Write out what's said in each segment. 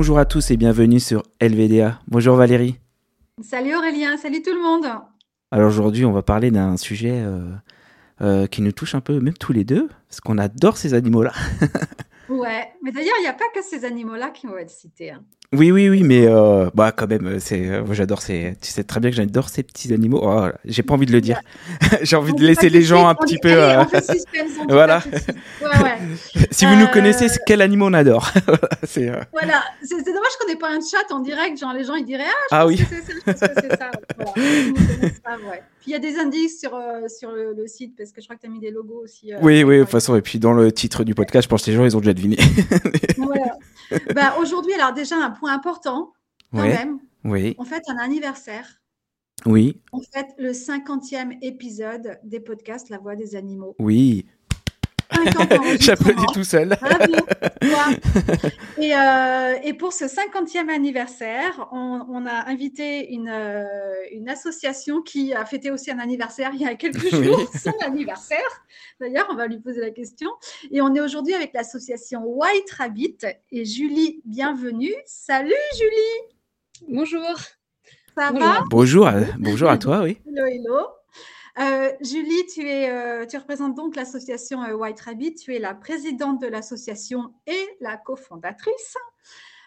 Bonjour à tous et bienvenue sur LVDA. Bonjour Valérie. Salut Aurélien, salut tout le monde. Alors aujourd'hui, on va parler d'un sujet euh, euh, qui nous touche un peu, même tous les deux, parce qu'on adore ces animaux-là. ouais, mais d'ailleurs, il n'y a pas que ces animaux-là qui vont être cités. Hein. Oui, oui, oui, mais euh, bah quand même, euh, c'est, euh, j'adore ces, tu sais très bien que j'adore ces petits animaux. Oh, j'ai pas envie de le dire. j'ai envie de laisser les gens un petit peu. voilà. si vous nous connaissez, quel animal on adore. c'est, Voilà, c'est, dommage qu'on n'ait pas un chat en direct, genre les gens ils diraient ah, ah oui. c'est ça, c'est ça. Puis il y a des indices sur, sur le, site parce que je crois que tu as mis des logos aussi. oui, oui, de toute façon, et puis dans le titre du podcast, je pense que les gens ils ont déjà deviné. voilà. bah, Aujourd'hui, alors déjà, un point important, quand même. Oui. On fait un anniversaire. Oui. On fait le 50e épisode des podcasts La Voix des Animaux. Oui. J'applaudis tout seul. et, euh, et, pour ce 50e anniversaire, on, a invité une, euh, une, association qui a fêté aussi un anniversaire il y a quelques jours, son anniversaire. D'ailleurs, on va lui poser la question. Et on est aujourd'hui avec l'association White Rabbit et Julie, bienvenue. Salut Julie. Bonjour. Ça va? Bonjour, bonjour à toi, oui. Hello, hello. Euh, Julie, tu, es, euh, tu représentes donc l'association euh, White Rabbit. Tu es la présidente de l'association et la cofondatrice.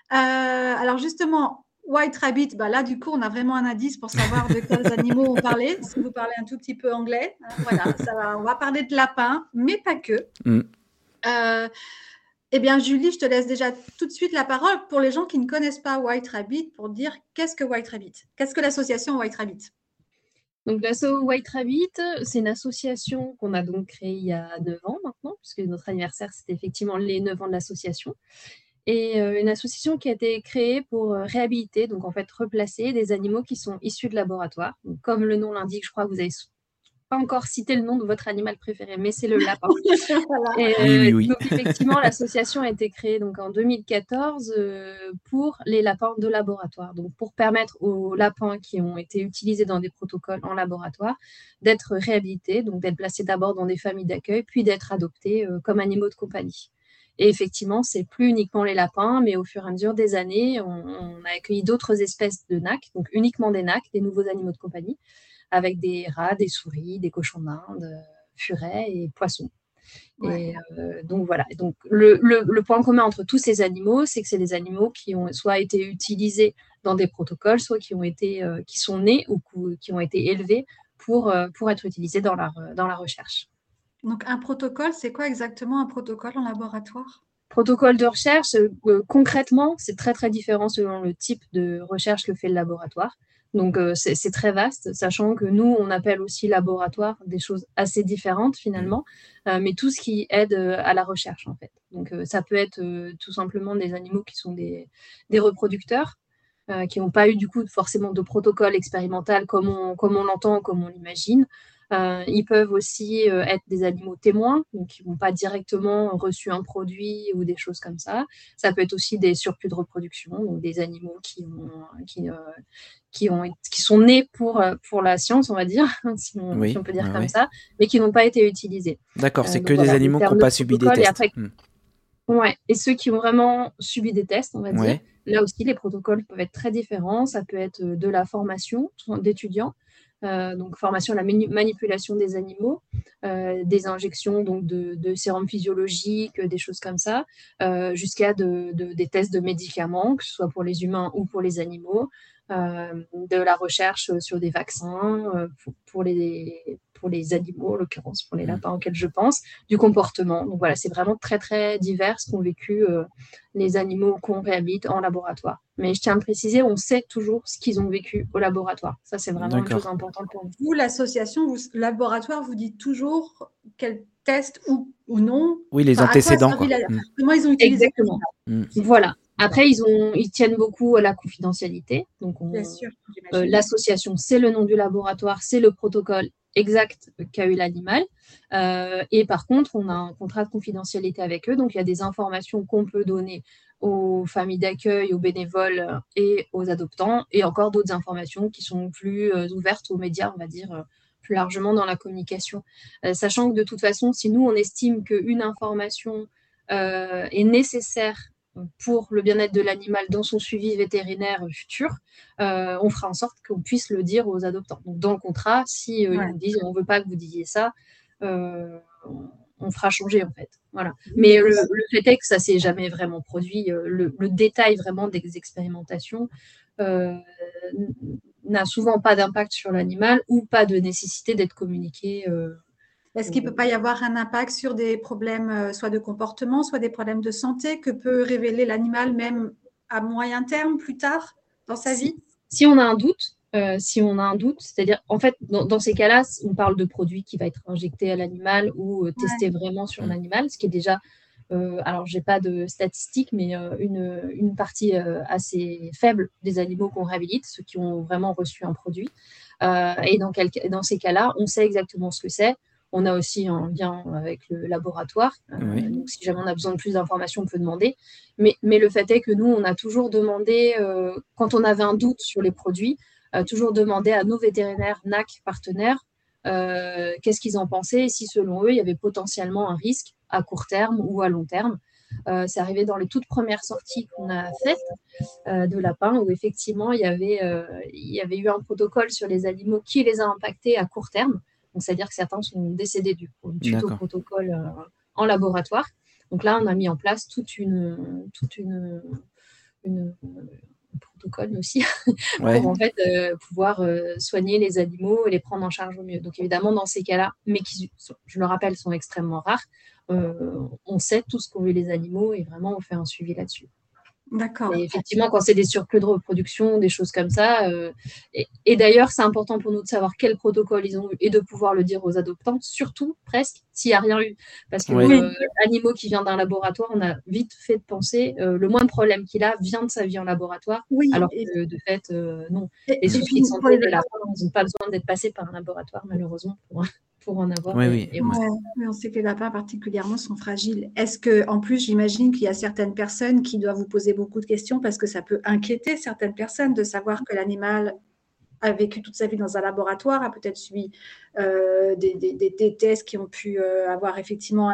alors justement, White Rabbit, bah là du coup, on a vraiment un indice pour savoir de quels animaux on parlait. Si vous parlez un tout petit peu anglais, hein, voilà, ça va, on va parler de lapins, mais pas que. Mm. eh bien, Julie, je te laisse déjà tout de suite la parole pour les gens qui ne connaissent pas White Rabbit pour dire qu'est-ce que White Rabbit? Qu'est-ce que l'association White Rabbit? Donc l'asso White Rabbit, c'est une association qu'on a donc créée il y a 9 ans maintenant, puisque notre anniversaire, c'était effectivement les 9 ans de l'association. Et euh, une association qui a été créée pour euh, réhabiliter, donc en fait replacer des animaux qui sont issus de laboratoire. comme le nom l'indique, je crois que vous avez encore cité le nom de votre animal préféré, mais c'est le lapin. Donc effectivement, l'association a été créée donc en 2014 euh, pour les lapins de laboratoire, donc pour permettre aux lapins qui ont été utilisés dans des protocoles en laboratoire d'être réhabilités, donc d'être placés d'abord dans des familles d'accueil, puis d'être adoptés euh, comme animaux de compagnie. Et effectivement, c'est plus uniquement les lapins, mais au fur et à mesure des années, on, on a accueilli d'autres espèces de NAC, donc uniquement des NAC, des nouveaux animaux de compagnie avec des rats, des souris, des cochons d'Inde, euh, furets et poissons. Et euh, donc voilà. Donc le, point commun entre tous ces animaux, c'est que c'est des animaux qui ont soit été utilisés dans des protocoles, soit qui ont été, euh, qui sont nés ou qui ont été élevés pour, pour être utilisés dans la, dans la recherche. Donc un protocole, c'est quoi exactement un protocole en laboratoire? Protocole de recherche, concrètement, c'est très très différent selon le type de recherche que fait le laboratoire. Donc euh, c'est très vaste, sachant que nous, on appelle aussi laboratoire des choses assez différentes finalement, mmh. euh, mais tout ce qui aide euh, à la recherche en fait. Donc ça peut être tout simplement des animaux qui sont des, des reproducteurs, qui n'ont pas eu du coup forcément de protocole expérimental comme on, comme on l'entend, comme on l'imagine. Euh, ils peuvent aussi euh, être des animaux témoins, donc qui n'ont pas directement reçu un produit ou des choses comme ça. Ça peut être aussi des surplus de reproduction, ou des animaux qui, ont, qui, euh, qui, ont, qui sont nés pour, pour la science, on va dire, si on, peut dire comme ça, mais qui n'ont pas été utilisés. D'accord, c'est que des animaux qui n'ont pas subi des tests. Et hmm. Ouais, et ceux qui ont vraiment subi des tests, on va dire, là aussi, les protocoles peuvent être très différents. Ça peut être de la formation d'étudiants, donc formation à la manipulation des animaux, euh, des injections donc de, sérum physiologique, des choses comme ça, euh, jusqu'à des tests de médicaments, que ce soit pour les humains ou pour les animaux, de la recherche sur des vaccins pour, les, pour les animaux, en l'occurrence pour les mmh. lapins auxquels je pense, du comportement. Donc voilà, c'est vraiment très très divers ce qu'ont vécu euh, les animaux qu'on réhabite en laboratoire. Mais je tiens à préciser, on sait toujours ce qu'ils ont vécu au laboratoire. Ça, c'est vraiment une chose importante pour nous. Vous, l'association, vous, laboratoire, vous dites toujours quel test ou, ou non Oui, les antécédents. Quoi. Mmh. Comment ils ont utilisé Exactement. Mmh. Voilà. Après, ils, ont, ils tiennent beaucoup à la confidentialité. Donc, euh, l'association, c'est le nom du laboratoire, c'est le protocole exact qu'a eu l'animal. Euh, et par contre, on a un contrat de confidentialité avec eux, donc il y a des informations qu'on peut donner aux familles d'accueil, aux bénévoles et aux adoptants, et encore d'autres informations qui sont plus euh, ouvertes aux médias, on va dire, plus largement dans la communication. sachant que de toute façon, si nous, on estime qu'une information est nécessaire pour le bien-être de l'animal dans son suivi vétérinaire futur, on fera en sorte qu'on puisse le dire aux adoptants. Donc, dans le contrat, si ils nous disent on ne veut pas que vous disiez ça, on fera changer en fait. Voilà. Mais le, fait est que ça s'est jamais vraiment produit. Le, détail vraiment des expérimentations n'a souvent pas d'impact sur l'animal ou pas de nécessité d'être communiqué. Est-ce qu'il ne peut pas y avoir un impact sur des problèmes soit de comportement, soit des problèmes de santé que peut révéler l'animal même à moyen terme plus tard dans sa vie? Si on a un doute, euh, si on a un doute. C'est-à-dire, en fait, dans, ces cas-là, on parle de produits qui va être injecté à l'animal ou euh, testé vraiment sur l'animal, ce qui est déjà, euh, alors j'ai pas de statistiques, mais une, une, partie assez faible des animaux qu'on réhabilite, ceux qui ont vraiment reçu un produit. et dans, dans ces cas-là, on sait exactement ce que c'est. On a aussi un lien avec le laboratoire. donc, si jamais on a besoin de plus d'informations, on peut demander. Mais, mais, le fait est que nous, on a toujours demandé, quand on avait un doute sur les produits, toujours demander à nos vétérinaires NAC partenaires euh, qu'est-ce qu'ils en pensaient et si selon eux il y avait potentiellement un risque à court terme ou à long terme. Euh, c'est arrivé dans les toutes premières sorties qu'on a faites euh, de lapins où effectivement il y, avait, il y avait eu un protocole sur les animaux qui les a impactés à court terme. C'est-à-dire que certains sont décédés du protocole en laboratoire. Donc là, on a mis en place toute une, toute une, une protocole aussi pour en fait euh, pouvoir euh, soigner les animaux et les prendre en charge au mieux. Donc évidemment dans ces cas-là, mais qui, je le rappelle, sont extrêmement rares, euh, on sait tout ce qu'ont vu les animaux et vraiment on fait un suivi là-dessus. D'accord. Et effectivement, quand c'est des surplus de reproduction, des choses comme ça. Euh, et, d'ailleurs, c'est important pour nous de savoir quel protocole ils ont eu et de pouvoir le dire aux adoptants, surtout presque s'il n'y a rien eu. Parce que oui. l'animal qui vient d'un laboratoire, on a vite fait de penser euh, le moins de problème qu'il a vient de sa vie en laboratoire. Oui, alors que de fait, euh, non. Et, les soucis de santé ils n'ont pas besoin d'être passés par un laboratoire, malheureusement, pour, pour en avoir. Oui, oui. on sait que les lapins particulièrement sont fragiles. Est-ce que, en plus, j'imagine qu'il y a certaines personnes qui doivent vous poser beaucoup de questions parce que ça peut inquiéter certaines personnes de savoir que l'animal a vécu toute sa vie dans un laboratoire, a peut-être subi euh, des, tests qui ont pu euh, avoir effectivement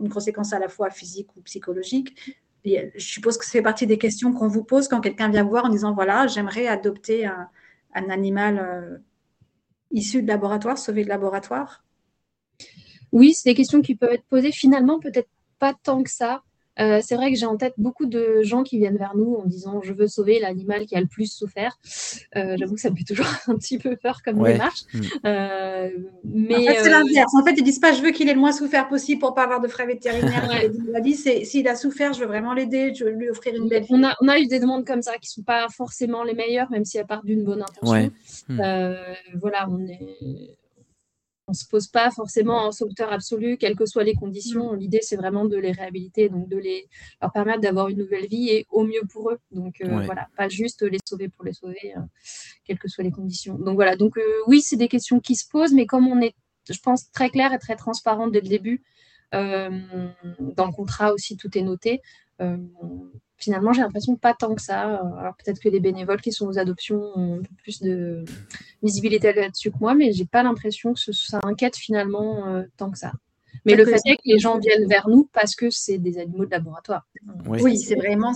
une conséquence à la fois physique ou psychologique. je suppose que ça fait partie des questions qu'on vous pose quand quelqu'un vient vous voir en disant voilà, j'aimerais adopter un, animal. Euh, issus de laboratoire, sauvés de laboratoire? Oui, c'est des questions qui peuvent être posées. Finalement, peut-être pas tant que ça. Euh, c'est vrai que j'ai en tête beaucoup de gens qui viennent vers nous en disant je veux sauver l'animal qui a le plus souffert. Euh, j'avoue que ça me fait toujours un petit peu peur comme démarche. Mm. Euh, mais en fait, c'est l'inverse. En fait, ils disent pas je veux qu'il ait le moins souffert possible pour pas avoir de frais vétérinaires. ouais. c'est s'il a souffert, je veux vraiment l'aider, je veux lui offrir une belle vie. On a, on a eu des demandes comme ça qui sont pas forcément les meilleures, même si elles partent d'une bonne intention. Voilà, on est on ne se pose pas forcément un sauveteur absolu, quelles que soient les conditions. Mm. L'idée, c'est vraiment de les réhabiliter, donc de les, leur permettre d'avoir une nouvelle vie et au mieux pour eux. Donc euh, voilà, pas juste les sauver pour les sauver, euh, quelles que soient les conditions. Donc voilà, donc euh, oui, c'est des questions qui se posent, mais comme on est, je pense, très clair et très transparent dès le début, dans le contrat aussi, tout est noté finalement, j'ai l'impression pas tant que ça. Alors peut-être que les bénévoles qui sont aux adoptions ont un peu plus de visibilité là-dessus que moi, mais j'ai pas l'impression que ça inquiète finalement euh, tant que ça. Mais le fait est que les gens viennent vers nous parce que c'est des animaux de laboratoire. Oui, c'est vraiment.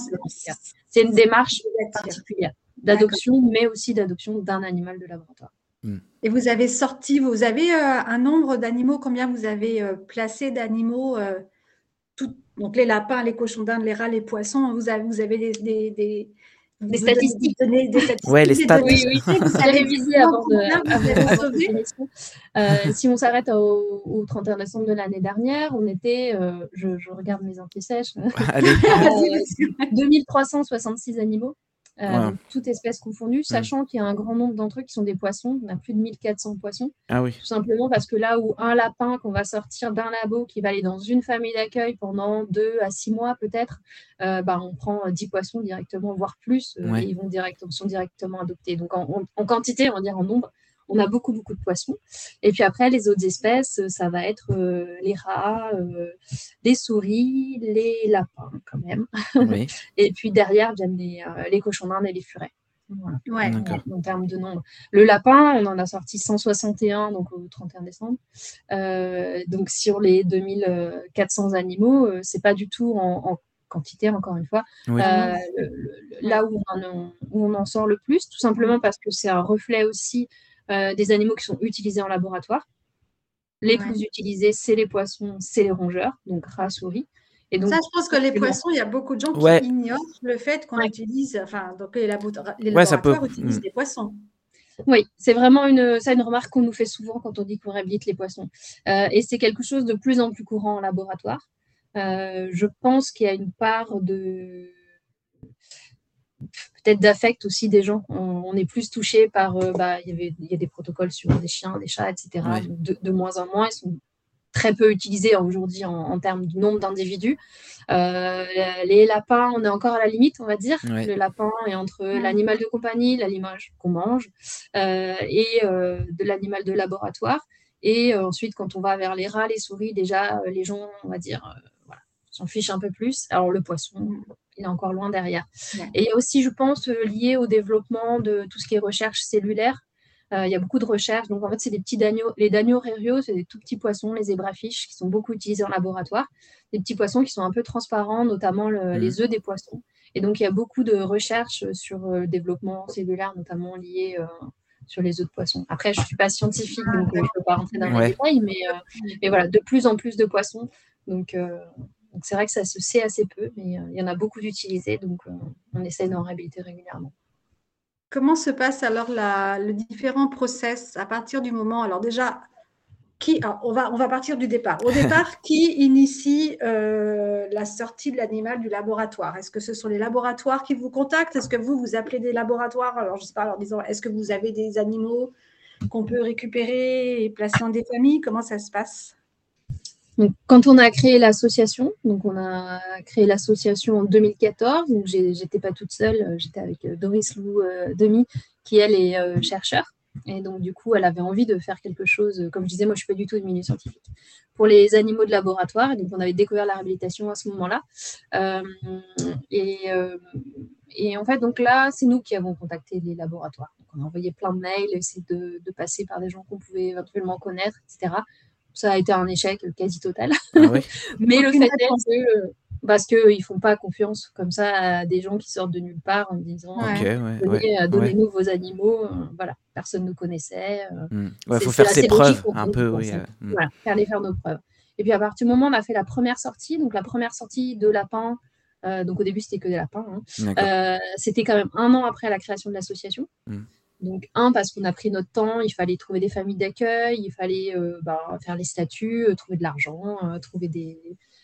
C'est une démarche particulière d'adoption, mais aussi d'adoption d'un animal de laboratoire. Hmm. Et vous avez sorti, vous avez euh, un nombre d'animaux, combien vous avez euh, placé d'animaux donc les lapins, les cochons d'Inde, les rats, les poissons, vous avez, vous avez des, des, des, statistiques. des statistiques. Ouais, les stats. Oui, oui, vous allez réviser avant de. euh, si on s'arrête au, 31 décembre de l'année dernière, on était, euh, je, regarde mes anti-sèches, 2366 animaux euh, toute espèce confondue, sachant qu'il y a un grand nombre d'entre eux qui sont des poissons. On a plus de 1400 poissons. Ah oui. Tout simplement parce que là où un lapin qu'on va sortir d'un labo qui va aller dans une famille d'accueil pendant deux à six mois peut-être, euh, bah, on prend 10 poissons directement, voire plus, euh, et ils vont directement, sont directement adoptés. Donc en, en, quantité, on va dire en nombre, on a beaucoup, beaucoup de poissons. Et puis après, les autres espèces, ça va être euh, les rats, euh, les souris, les lapins quand même. et puis derrière viennent les, euh, les cochons d'Inde et les furets. Ouais, en termes de nombre. Le lapin, on en a sorti 161 donc au 31 décembre. donc sur les 2400 animaux, c'est pas du tout en, quantité, encore une fois, là où on, en, sort le plus, tout simplement parce que c'est un reflet aussi des animaux qui sont utilisés en laboratoire. Les plus utilisés, c'est les poissons, c'est les rongeurs, donc rats, souris. Et donc, ça, je pense que les poissons, il y a beaucoup de gens qui ignorent le fait qu'on utilise, enfin, donc les, laboratoires utilisent mm. des poissons. Oui, c'est vraiment une, ça, une remarque qu'on nous fait souvent quand on dit qu'on réhabilite les poissons. Euh, et c'est quelque chose de plus en plus courant en laboratoire. Euh, je pense qu'il y a une part de peut-être d'affect aussi des gens. On, est plus touché par, euh, bah, il y avait, il y a des protocoles sur des chiens, des chats, etc. De, de, moins en moins, ils sont très peu utilisés aujourd'hui en, termes du nombre d'individus. Euh, les lapins, on est encore à la limite, on va dire. Le lapin est entre l'animal de compagnie, l'animal qu'on mange, euh, et de l'animal de laboratoire. Et ensuite, quand on va vers les rats, les souris, déjà, les gens, on va dire, voilà, s'en fichent un peu plus. Alors le poisson, il est encore loin derrière. Et il y a aussi, je pense, euh, lié au développement de tout ce qui est recherche cellulaire. Euh, il y a beaucoup de recherches. Donc, en fait, c'est des petits dagnos. Les dagnos c'est des tout petits poissons, les zébrafiches, qui sont beaucoup utilisés en laboratoire. Des petits poissons qui sont un peu transparents, notamment mmh. les œufs des poissons. Et donc, il y a beaucoup de recherches sur euh, le développement cellulaire, notamment lié sur les œufs de poissons. Après, je ne suis pas scientifique, donc je ne peux pas rentrer dans les détails, mais, mais, voilà, de plus en plus de poissons. Donc, donc c'est vrai que ça se sait assez peu, mais euh, il y en a beaucoup d'utilisés, donc euh, on essaie d'en réhabiliter régulièrement. Comment se passe alors le différent process à partir du moment Alors déjà, qui, on, va, on va partir du départ. Au départ, qui initie euh, la sortie de l'animal du laboratoire? Est-ce que ce sont les laboratoires qui vous contactent? Est-ce que vous, vous appelez des laboratoires? Alors, je sais pas, en disant, est-ce que vous avez des animaux qu'on peut récupérer et placer dans des familles? Comment ça se passe? Quand on a créé l'association, donc on a créé l'association en 2014, donc j'étais pas toute seule, euh, j'étais avec euh, Doris Lou euh, Demi, qui elle est chercheur. Et donc, du coup, elle avait envie de faire quelque chose, comme je disais, moi, je ne suis pas du tout de milieu scientifique, pour les animaux de laboratoire. Donc, on avait découvert la réhabilitation à ce moment-là. et, en fait, donc là, c'est nous qui avons contacté les laboratoires. On a envoyé plein de mails, essayé de passer par des gens qu'on pouvait éventuellement connaître, etc ça a été un échec quasi total. Ah Mais le fait est que, euh, parce qu'ils ne font pas confiance comme ça à des gens qui sortent de nulle part en disant euh, donnez-nous vos animaux. Euh, voilà, personne ne connaissait. Il hmm. faut faire ses preuves un peu. Oui. Voilà, faire les faire nos preuves. Et puis à partir du moment où on a fait la première sortie, donc la première sortie de lapin, donc au début c'était que des lapins, hein, c'était quand même un an après la création de l'association. Hmm. Donc, un, parce qu'on a pris notre temps, il fallait trouver des familles d'accueil, il fallait euh, bah, faire les statuts, euh, trouver de l'argent, euh, trouver des,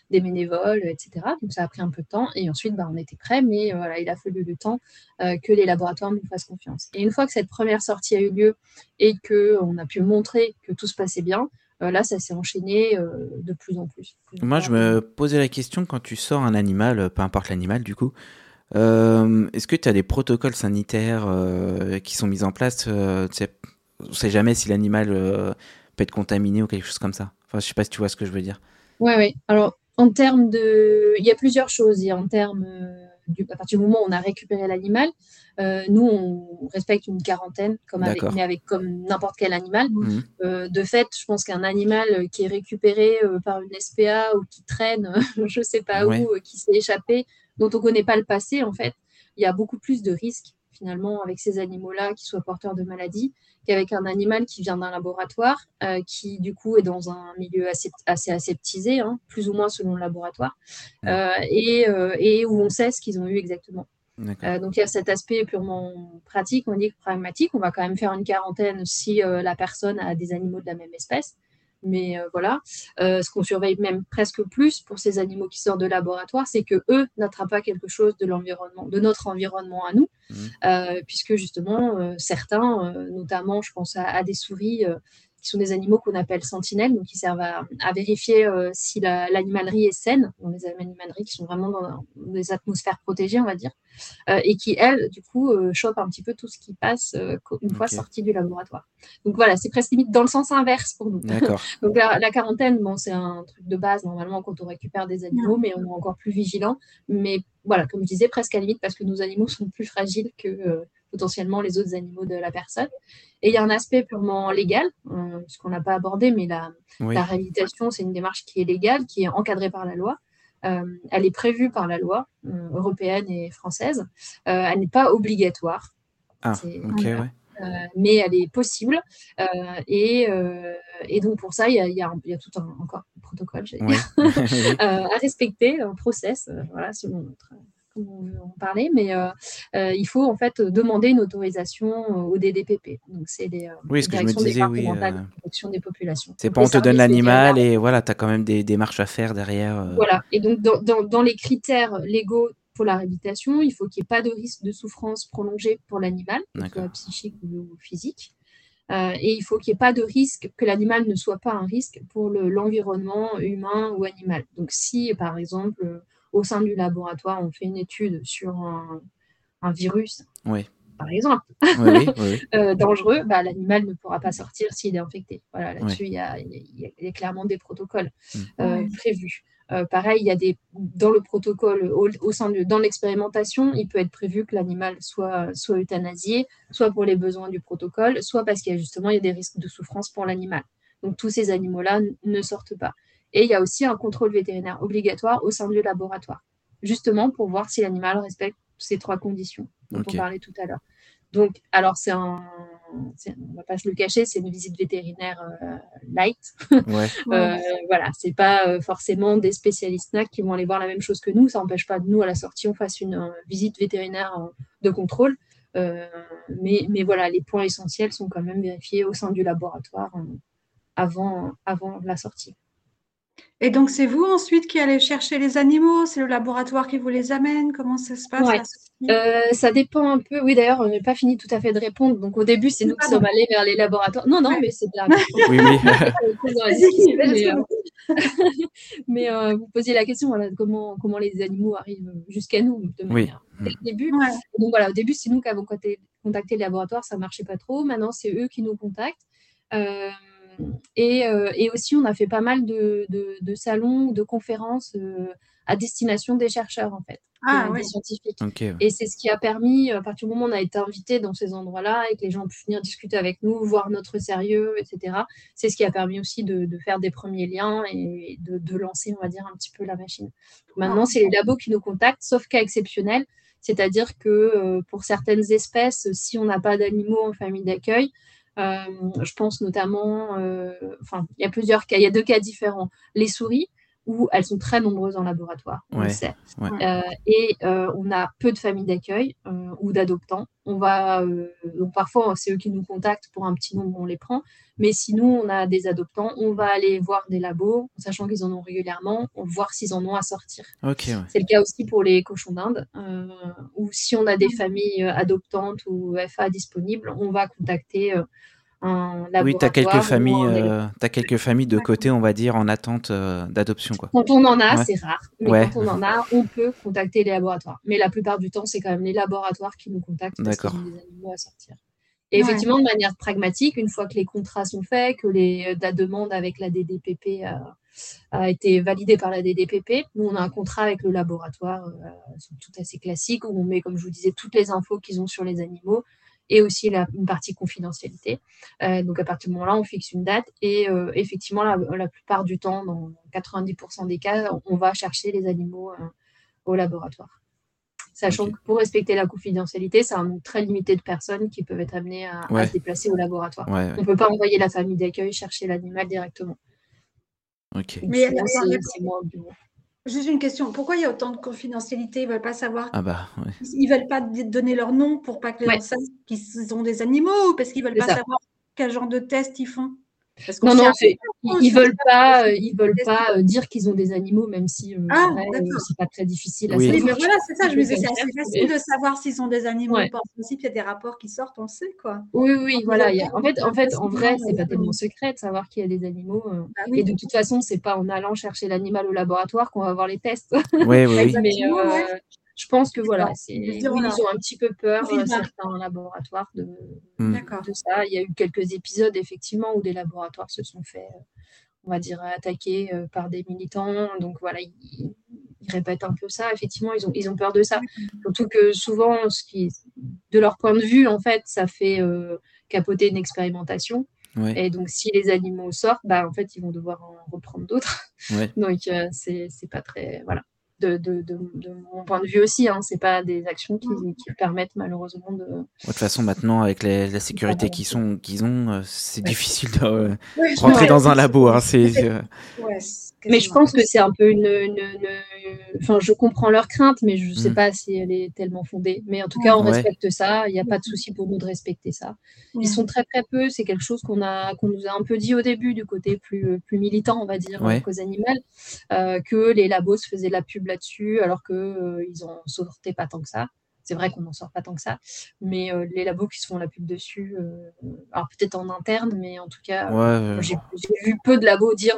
bénévoles, etc. Donc, ça a pris un peu de temps. Et ensuite, bah, on était prêts, mais voilà, il a fallu le temps que les laboratoires nous fassent confiance. Et une fois que cette première sortie a eu lieu et qu'on a pu montrer que tout se passait bien, là, ça s'est enchaîné de plus en plus. Moi, je me posais la question quand tu sors un animal, peu importe l'animal du coup, euh, est-ce que tu as des protocoles sanitaires euh, qui sont mis en place euh, On ne sait jamais si l'animal peut être contaminé ou quelque chose comme ça. Enfin, je sais pas si tu vois ce que je veux dire. Oui, oui. Alors, en termes de. Il y a plusieurs choses. Il y a en termes. Du... À partir du moment où on a récupéré l'animal, nous, on respecte une quarantaine, comme avec, mais avec comme n'importe quel animal. Mmh. de fait, je pense qu'un animal qui est récupéré par une SPA ou qui traîne, je ne sais pas où, qui s'est échappé, dont on ne connaît pas le passé, en fait, il y a beaucoup plus de risques finalement avec ces animaux-là qui soient porteurs de maladies qu'avec un animal qui vient d'un laboratoire, euh, qui du coup est dans un milieu assez, assez aseptisé, hein, plus ou moins selon le laboratoire, euh, et, euh, et, où on sait ce qu'ils ont eu exactement. donc il y a cet aspect purement pratique, on dit pragmatique. On va quand même faire une quarantaine si la personne a des animaux de la même espèce. Mais euh, voilà, euh, ce qu'on surveille même presque plus pour ces animaux qui sortent de laboratoire, c'est que eux n'attrapent pas quelque chose de l'environnement, de notre environnement à nous, mmh. euh, puisque justement certains, notamment, je pense à des souris qui sont des animaux qu'on appelle sentinelles, donc qui servent à, vérifier euh, si l'animalerie est saine, les animaleries qui sont vraiment dans, des atmosphères protégées, on va dire, euh, et qui, elles, du coup, euh, chopent un petit peu tout ce qui passe une fois sorti du laboratoire. Donc voilà, c'est presque limite dans le sens inverse pour nous. donc la, quarantaine, bon, c'est un truc de base normalement quand on récupère des animaux, mais on est encore plus vigilant. Mais voilà, comme je disais, presque à limite parce que nos animaux sont plus fragiles que potentiellement les autres animaux de la personne. Et il y a un aspect purement légal, ce qu'on n'a pas abordé, mais la, la réhabilitation, c'est une démarche qui est légale, qui est encadrée par la loi. elle est prévue par la loi européenne et française. elle n'est pas obligatoire. Ah, ok, ouais. Euh, mais elle est possible. Euh, et, euh, et, donc pour ça, il y a, y a, y a tout un encore un protocole à respecter, un process, voilà, selon notre veut en parler, mais il faut en fait demander une autorisation au DDPP. Donc c'est des oui, ce que je me disais, oui, de des populations. C'est pas on te donne l'animal et voilà, tu as quand même des démarches à faire derrière. Voilà, et donc dans, dans, dans les critères légaux pour la réhabilitation, il faut qu'il n'y ait pas de risque de souffrance prolongée pour l'animal, soit psychique ou physique. Euh, et il faut qu'il n'y ait pas de risque que l'animal ne soit pas un risque pour l'environnement humain ou animal. Donc si, par exemple, au sein du laboratoire, on fait une étude sur un, virus, par exemple, euh, dangereux, bah, l'animal ne pourra pas sortir s'il est infecté. Voilà, là-dessus, il y, a clairement des protocoles mm. euh, prévus. Euh, pareil, il y a des dans le protocole, au, sein de dans l'expérimentation, il peut être prévu que l'animal soit soit euthanasié, soit pour les besoins du protocole, soit parce qu'il y a justement il y a des risques de souffrance pour l'animal. Donc tous ces animaux-là ne sortent pas. Et il y a aussi un contrôle vétérinaire obligatoire au sein du laboratoire, justement pour voir si l'animal respecte ces trois conditions dont on parlait tout à l'heure. Donc, alors c'est un, on va pas se le cacher, c'est une visite vétérinaire euh, light. Ouais. euh, voilà, c'est pas euh, forcément des spécialistes NAC qui vont aller voir la même chose que nous. Ça n'empêche pas de nous à la sortie on fasse une euh, visite vétérinaire de contrôle. mais, mais voilà, les points essentiels sont quand même vérifiés au sein du laboratoire avant, avant la sortie. Et donc, c'est vous ensuite qui allez chercher les animaux? C'est le laboratoire qui vous les amène? Comment ça se passe euh, Ça dépend un peu. Oui, d'ailleurs, on n'a pas fini tout à fait de répondre. Donc, au début, c'est nous qui sommes allés vers les laboratoires. Non, non, mais c'est de la. oui, oui. mais euh, vous posiez la question voilà, comment, comment les animaux arrivent jusqu'à nous de manière. Oui. Au début. Donc, voilà, au début, c'est nous qui avons contacté les laboratoires. Ça ne marchait pas trop. Maintenant, c'est eux qui nous contactent. Euh, euh, et, aussi, on a fait pas mal de, de, salons, de conférences euh, à destination des chercheurs, en fait, ah, des scientifiques. Et c'est ce qui a permis, à partir du moment où on a été invité dans ces endroits-là et que les gens ont pu venir discuter avec nous, voir notre sérieux, etc., c'est ce qui a permis aussi de, faire des premiers liens et de, lancer, on va dire, un petit peu la machine. Maintenant, c'est les labos qui nous contactent, sauf cas exceptionnel. C'est-à-dire que euh, pour certaines espèces, si on n'a pas d'animaux en famille d'accueil, euh, je pense notamment, euh, enfin, il y a plusieurs cas, il y a deux cas différents. Les souris, où elles sont très nombreuses en laboratoire, on le sait. Euh, et on a peu de familles d'accueil ou d'adoptants. On va, donc parfois c'est eux qui nous contactent pour un petit nombre, on les prend. Mais sinon, on a des adoptants, on va aller voir des labos, sachant qu'ils en ont régulièrement, on voir s'ils en ont à sortir. c'est le cas aussi pour les cochons d'Inde, ou si on a des familles adoptantes ou FA disponibles, on va contacter oui, tu as quelques familles, euh, as quelques familles de côté, on va dire, en attente euh, d'adoption. Quand on en a, c'est rare. Mais quand on en a, on peut contacter les laboratoires. Mais la plupart du temps, c'est quand même les laboratoires qui nous contactent parce qu'ils ont des animaux à sortir. Et effectivement, de manière pragmatique, une fois que les contrats sont faits, que les, la demande avec la DDPP a, été validée par la DDPP, nous, on a un contrat avec le laboratoire, euh, tout assez classique, où on met, comme je vous disais, toutes les infos qu'ils ont sur les animaux, et aussi la, une partie confidentialité. Euh, donc à partir du moment-là, on fixe une date et euh, effectivement, la, plupart du temps, dans 90% des cas, on va chercher les animaux euh, au laboratoire. Sachant que pour respecter la confidentialité, c'est un nombre très limité de personnes qui peuvent être amenées à, se déplacer au laboratoire. on ne peut pas envoyer la famille d'accueil chercher l'animal directement. Ok. Mais c'est moi au bureau. Juste une question. Pourquoi il y a autant de confidentialité? Ils veulent pas savoir. Ah bah, Ils veulent pas donner leur nom pour pas que les gens sachent qu'ils ont des animaux ou parce qu'ils veulent pas savoir quel genre de test ils font? Non, non, ils, veulent pas, euh, ils veulent pas euh, dire qu'ils ont des animaux, même si euh, ah, c'est pas très difficile à oui. savoir. mais voilà, c'est ça, je me disais, c'est assez facile de savoir s'ils ont des animaux. Ouais. En principe, il y a des rapports qui sortent, on sait quoi. Oui, oui, voilà. En fait, en fait, en vrai, c'est pas tellement secret de savoir qu'il y a des animaux. Bah et de toute façon, c'est pas en allant chercher l'animal au laboratoire qu'on va voir les tests. Oui, oui. mais, je pense que voilà, ils ont un petit peu peur, euh, certains laboratoires, de, mm. de, ça. Il y a eu quelques épisodes, effectivement, où des laboratoires se sont fait, euh, on va dire, attaquer euh, par des militants. Donc voilà, ils, répètent un peu ça. Effectivement, ils ont, ils ont peur de ça. Surtout que souvent, ce qui, de leur point de vue, en fait, ça fait capoter une expérimentation. Et donc, si les animaux sortent, bah, en fait, ils vont devoir en reprendre d'autres. donc, c'est pas très. Voilà. De, de, de, mon point de vue aussi. Hein. C'est pas des actions qui, qui, permettent malheureusement de. De toute façon, maintenant, avec les, la sécurité qu'ils sont, qu'ils ont, euh, c'est difficile de euh, rentrer dans un labo. Hein. C'est, mais je pense que c'est un peu une, une, Enfin, je comprends leur crainte, mais je ne sais mm. pas si elle est tellement fondée. Mais en tout cas, on respecte ça. Il n'y a pas de souci pour nous de respecter ça. Ils sont très très peu. C'est quelque chose qu'on a, qu'on nous a un peu dit au début du côté plus, plus militant, on va dire, cause animale, euh, que les labos se faisaient la pub là-dessus, alors qu'ils euh, ils en sortaient pas tant que ça. C'est vrai qu'on n'en sort pas tant que ça, mais euh, les labos qui se font la pub dessus, alors peut-être en interne, mais en tout cas, j'ai vu peu de labos dire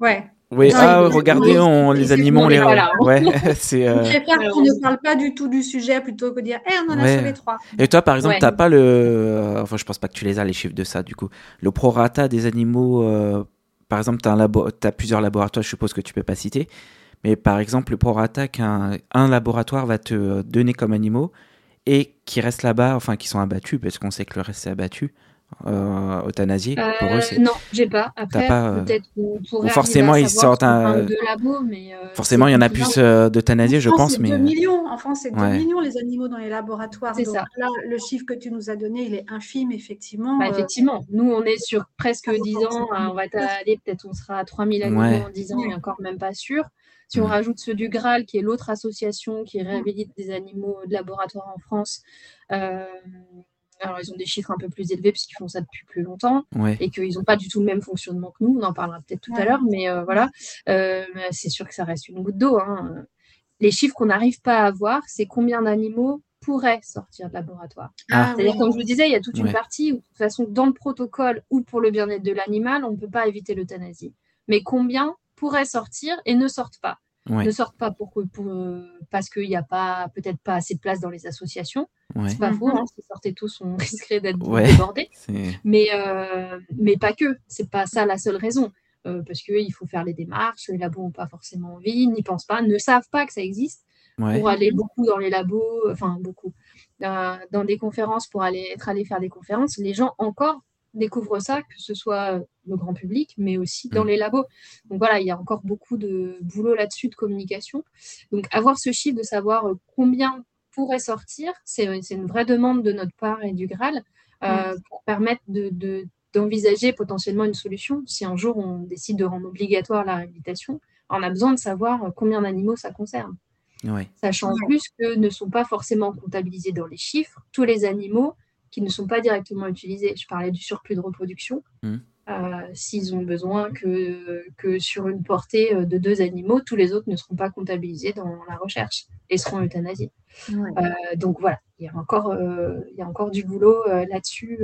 ouais. Oui, ah, regardez, on, les animaux, on les. Voilà. Ouais, c'est. Euh... Je préfère qu'on ne parle pas du tout du sujet plutôt que de dire, eh, on en a sauvé trois. Et toi, par exemple, tu t'as pas le. Enfin, je pense pas que tu les as, les chiffres de ça, du coup. Le prorata des animaux, euh... par exemple, tu as, plusieurs laboratoires, je suppose que tu peux pas citer. Mais par exemple, le prorata qu'un un laboratoire va te donner comme animaux et qui restent là-bas, enfin, qui sont abattus, parce qu'on sait que le reste est abattu euh, euthanasié pour eux euh, Non, j'ai pas. Après, euh, peut-être forcément ils sortent un. mais euh, forcément, il y en a plus d'euthanasié, je pense. Mais 2 millions. En France, c'est 2 millions les animaux dans les laboratoires. Donc ça. là, le chiffre que tu nous as donné, il est infime, effectivement. Bah, effectivement. Nous, on est sur presque 10 ans. On va aller, peut-être on sera à 3000 animaux en 10 ans, on n'est encore même pas sûr. Si on rajoute ceux du Graal, qui est l'autre association qui réhabilite des animaux de laboratoire en France, euh, alors, ils ont des chiffres un peu plus élevés puisqu'ils font ça depuis plus longtemps et qu'ils n'ont pas du tout le même fonctionnement que nous. On en parlera peut-être tout à l'heure, mais euh, voilà, euh, c'est sûr que ça reste une goutte d'eau. Hein. Les chiffres qu'on n'arrive pas à avoir, c'est combien d'animaux pourraient sortir de laboratoire. Ah. C'est-à-dire, comme je vous disais, il y a toute une partie où, de toute façon, dans le protocole ou pour le bien-être de l'animal, on ne peut pas éviter l'euthanasie. Mais combien pourraient sortir et ne sortent pas ne sortent pas pour, pour, parce qu'il n'y a pas peut-être pas assez de place dans les associations. C'est pas faux, hein, si sortaient tous, on risquerait d'être débordés. Mais, euh, mais pas que, c'est pas ça la seule raison. Euh, parce qu'il faut faire les démarches, les labos n'ont pas forcément envie, n'y pensent pas, ne savent pas que ça existe. Pour aller beaucoup dans les labos, enfin beaucoup, euh, dans des conférences, pour aller être allé faire des conférences, les gens encore découvrent ça, que ce soit le grand public, mais aussi dans mm. les labos. Donc voilà, il y a encore beaucoup de boulot là-dessus de communication. Donc avoir ce chiffre de savoir euh, combien pourrait sortir, c'est une vraie demande de notre part et du Graal euh, mm. pour permettre de, d'envisager potentiellement une solution. Si un jour on décide de rendre obligatoire la réhabilitation, on a besoin de savoir euh, combien d'animaux ça concerne. Sachant plus que ne sont pas forcément comptabilisés dans les chiffres tous les animaux qui ne sont pas directement utilisés. Je parlais du surplus de reproduction. Mmh. Euh, s'ils ont besoin que, que sur une portée euh, de deux animaux, tous les autres ne seront pas comptabilisés dans la recherche et seront euthanasiés. Euh, donc voilà, il y a encore, il y a encore du boulot là-dessus.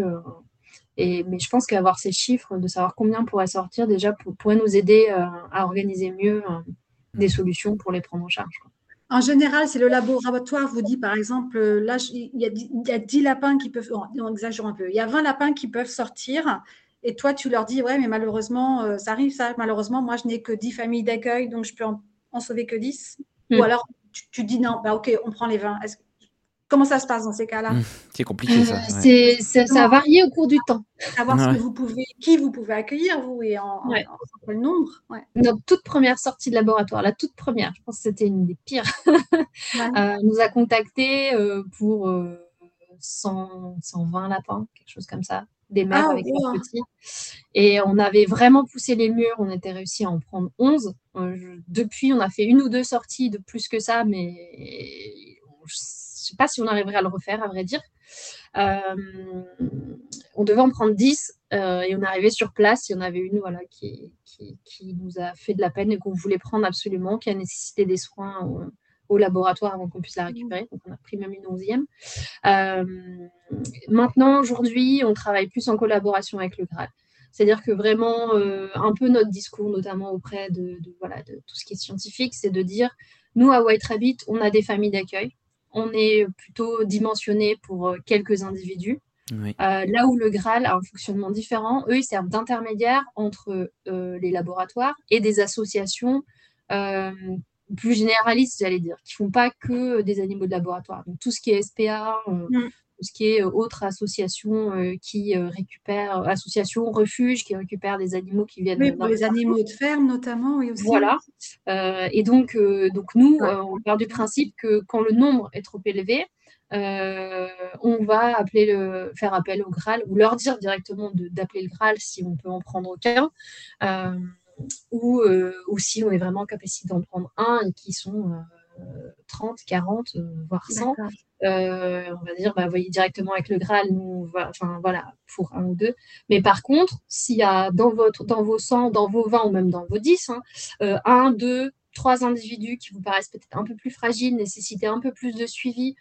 et, mais je pense qu'avoir ces chiffres, de savoir combien pourrait sortir déjà, pourrait nous aider à organiser mieux des mmh. solutions pour les prendre en charge. En général, c'est le laboratoire vous dit, par exemple, là, il y, a, il 10 lapins qui peuvent, on exagère un peu, il y a 20 lapins qui peuvent sortir. Et toi, tu leur dis, ouais, mais malheureusement, euh, ça arrive, ça. Malheureusement, moi, je n'ai que 10 familles d'accueil, donc je peux en, sauver que 10. Ou hmm. alors, tu, dis, non, bah, ok, on prend les 20. Comment ça se passe dans ces cas-là mmh, C'est compliqué ça. Euh, ça, a varié au cours du temps. Savoir ce que vous pouvez, qui vous pouvez accueillir, vous, et en, quel nombre. Notre toute première sortie de laboratoire, la toute première, je pense que c'était une des pires, euh, nous a contactés euh, pour 100, 120 lapins, quelque chose comme ça des mères ah, avec leurs petits. Et on avait vraiment poussé les murs, on était réussi à en prendre 11. depuis, on a fait une ou deux sorties de plus que ça, mais pas si on arriverait à le refaire, à vrai dire. Euh, on devait en prendre 10 euh, et on arrivé sur place. Il y en avait une voilà, qui, nous a fait de la peine et qu'on voulait prendre absolument, qui a nécessité des soins au, laboratoire avant qu'on puisse la récupérer. Donc on a pris même une onzième. Euh, maintenant, aujourd'hui, on travaille plus en collaboration avec le Graal. C'est-à-dire que vraiment, un peu notre discours, notamment auprès de, voilà, de tout ce qui est scientifique, c'est de dire, nous, à White Rabbit, on a des familles d'accueil on est plutôt dimensionné pour euh, quelques individus. Euh, là où le Graal a un fonctionnement différent, eux, ils servent d'intermédiaire entre euh, les laboratoires et des associations plus généralistes, j'allais dire, qui font pas que des animaux de laboratoire. Donc tout ce qui est SPA, mm. Ce qui est autres associations qui récupèrent, associations, refuges qui récupèrent des animaux qui viennent. Oui, pour les animaux de ferme notamment, oui aussi. Voilà. et donc, donc nous, on part du principe que quand le nombre est trop élevé, on va appeler le, faire appel au Graal ou leur dire directement d'appeler le Graal si on peut en prendre aucun. ou, ou si on est vraiment en capacité d'en prendre un et qui sont 30, 40, euh, voire 100. Euh, on va dire, bah, voyez directement avec le Graal, nous, enfin voilà, pour un ou deux. Mais par contre, s'il y a dans, votre, dans vos 100, dans vos 20 ou même dans vos 10, hein, euh, un, deux, trois individus qui vous paraissent peut-être un peu plus fragiles, nécessiter un peu plus de suivi,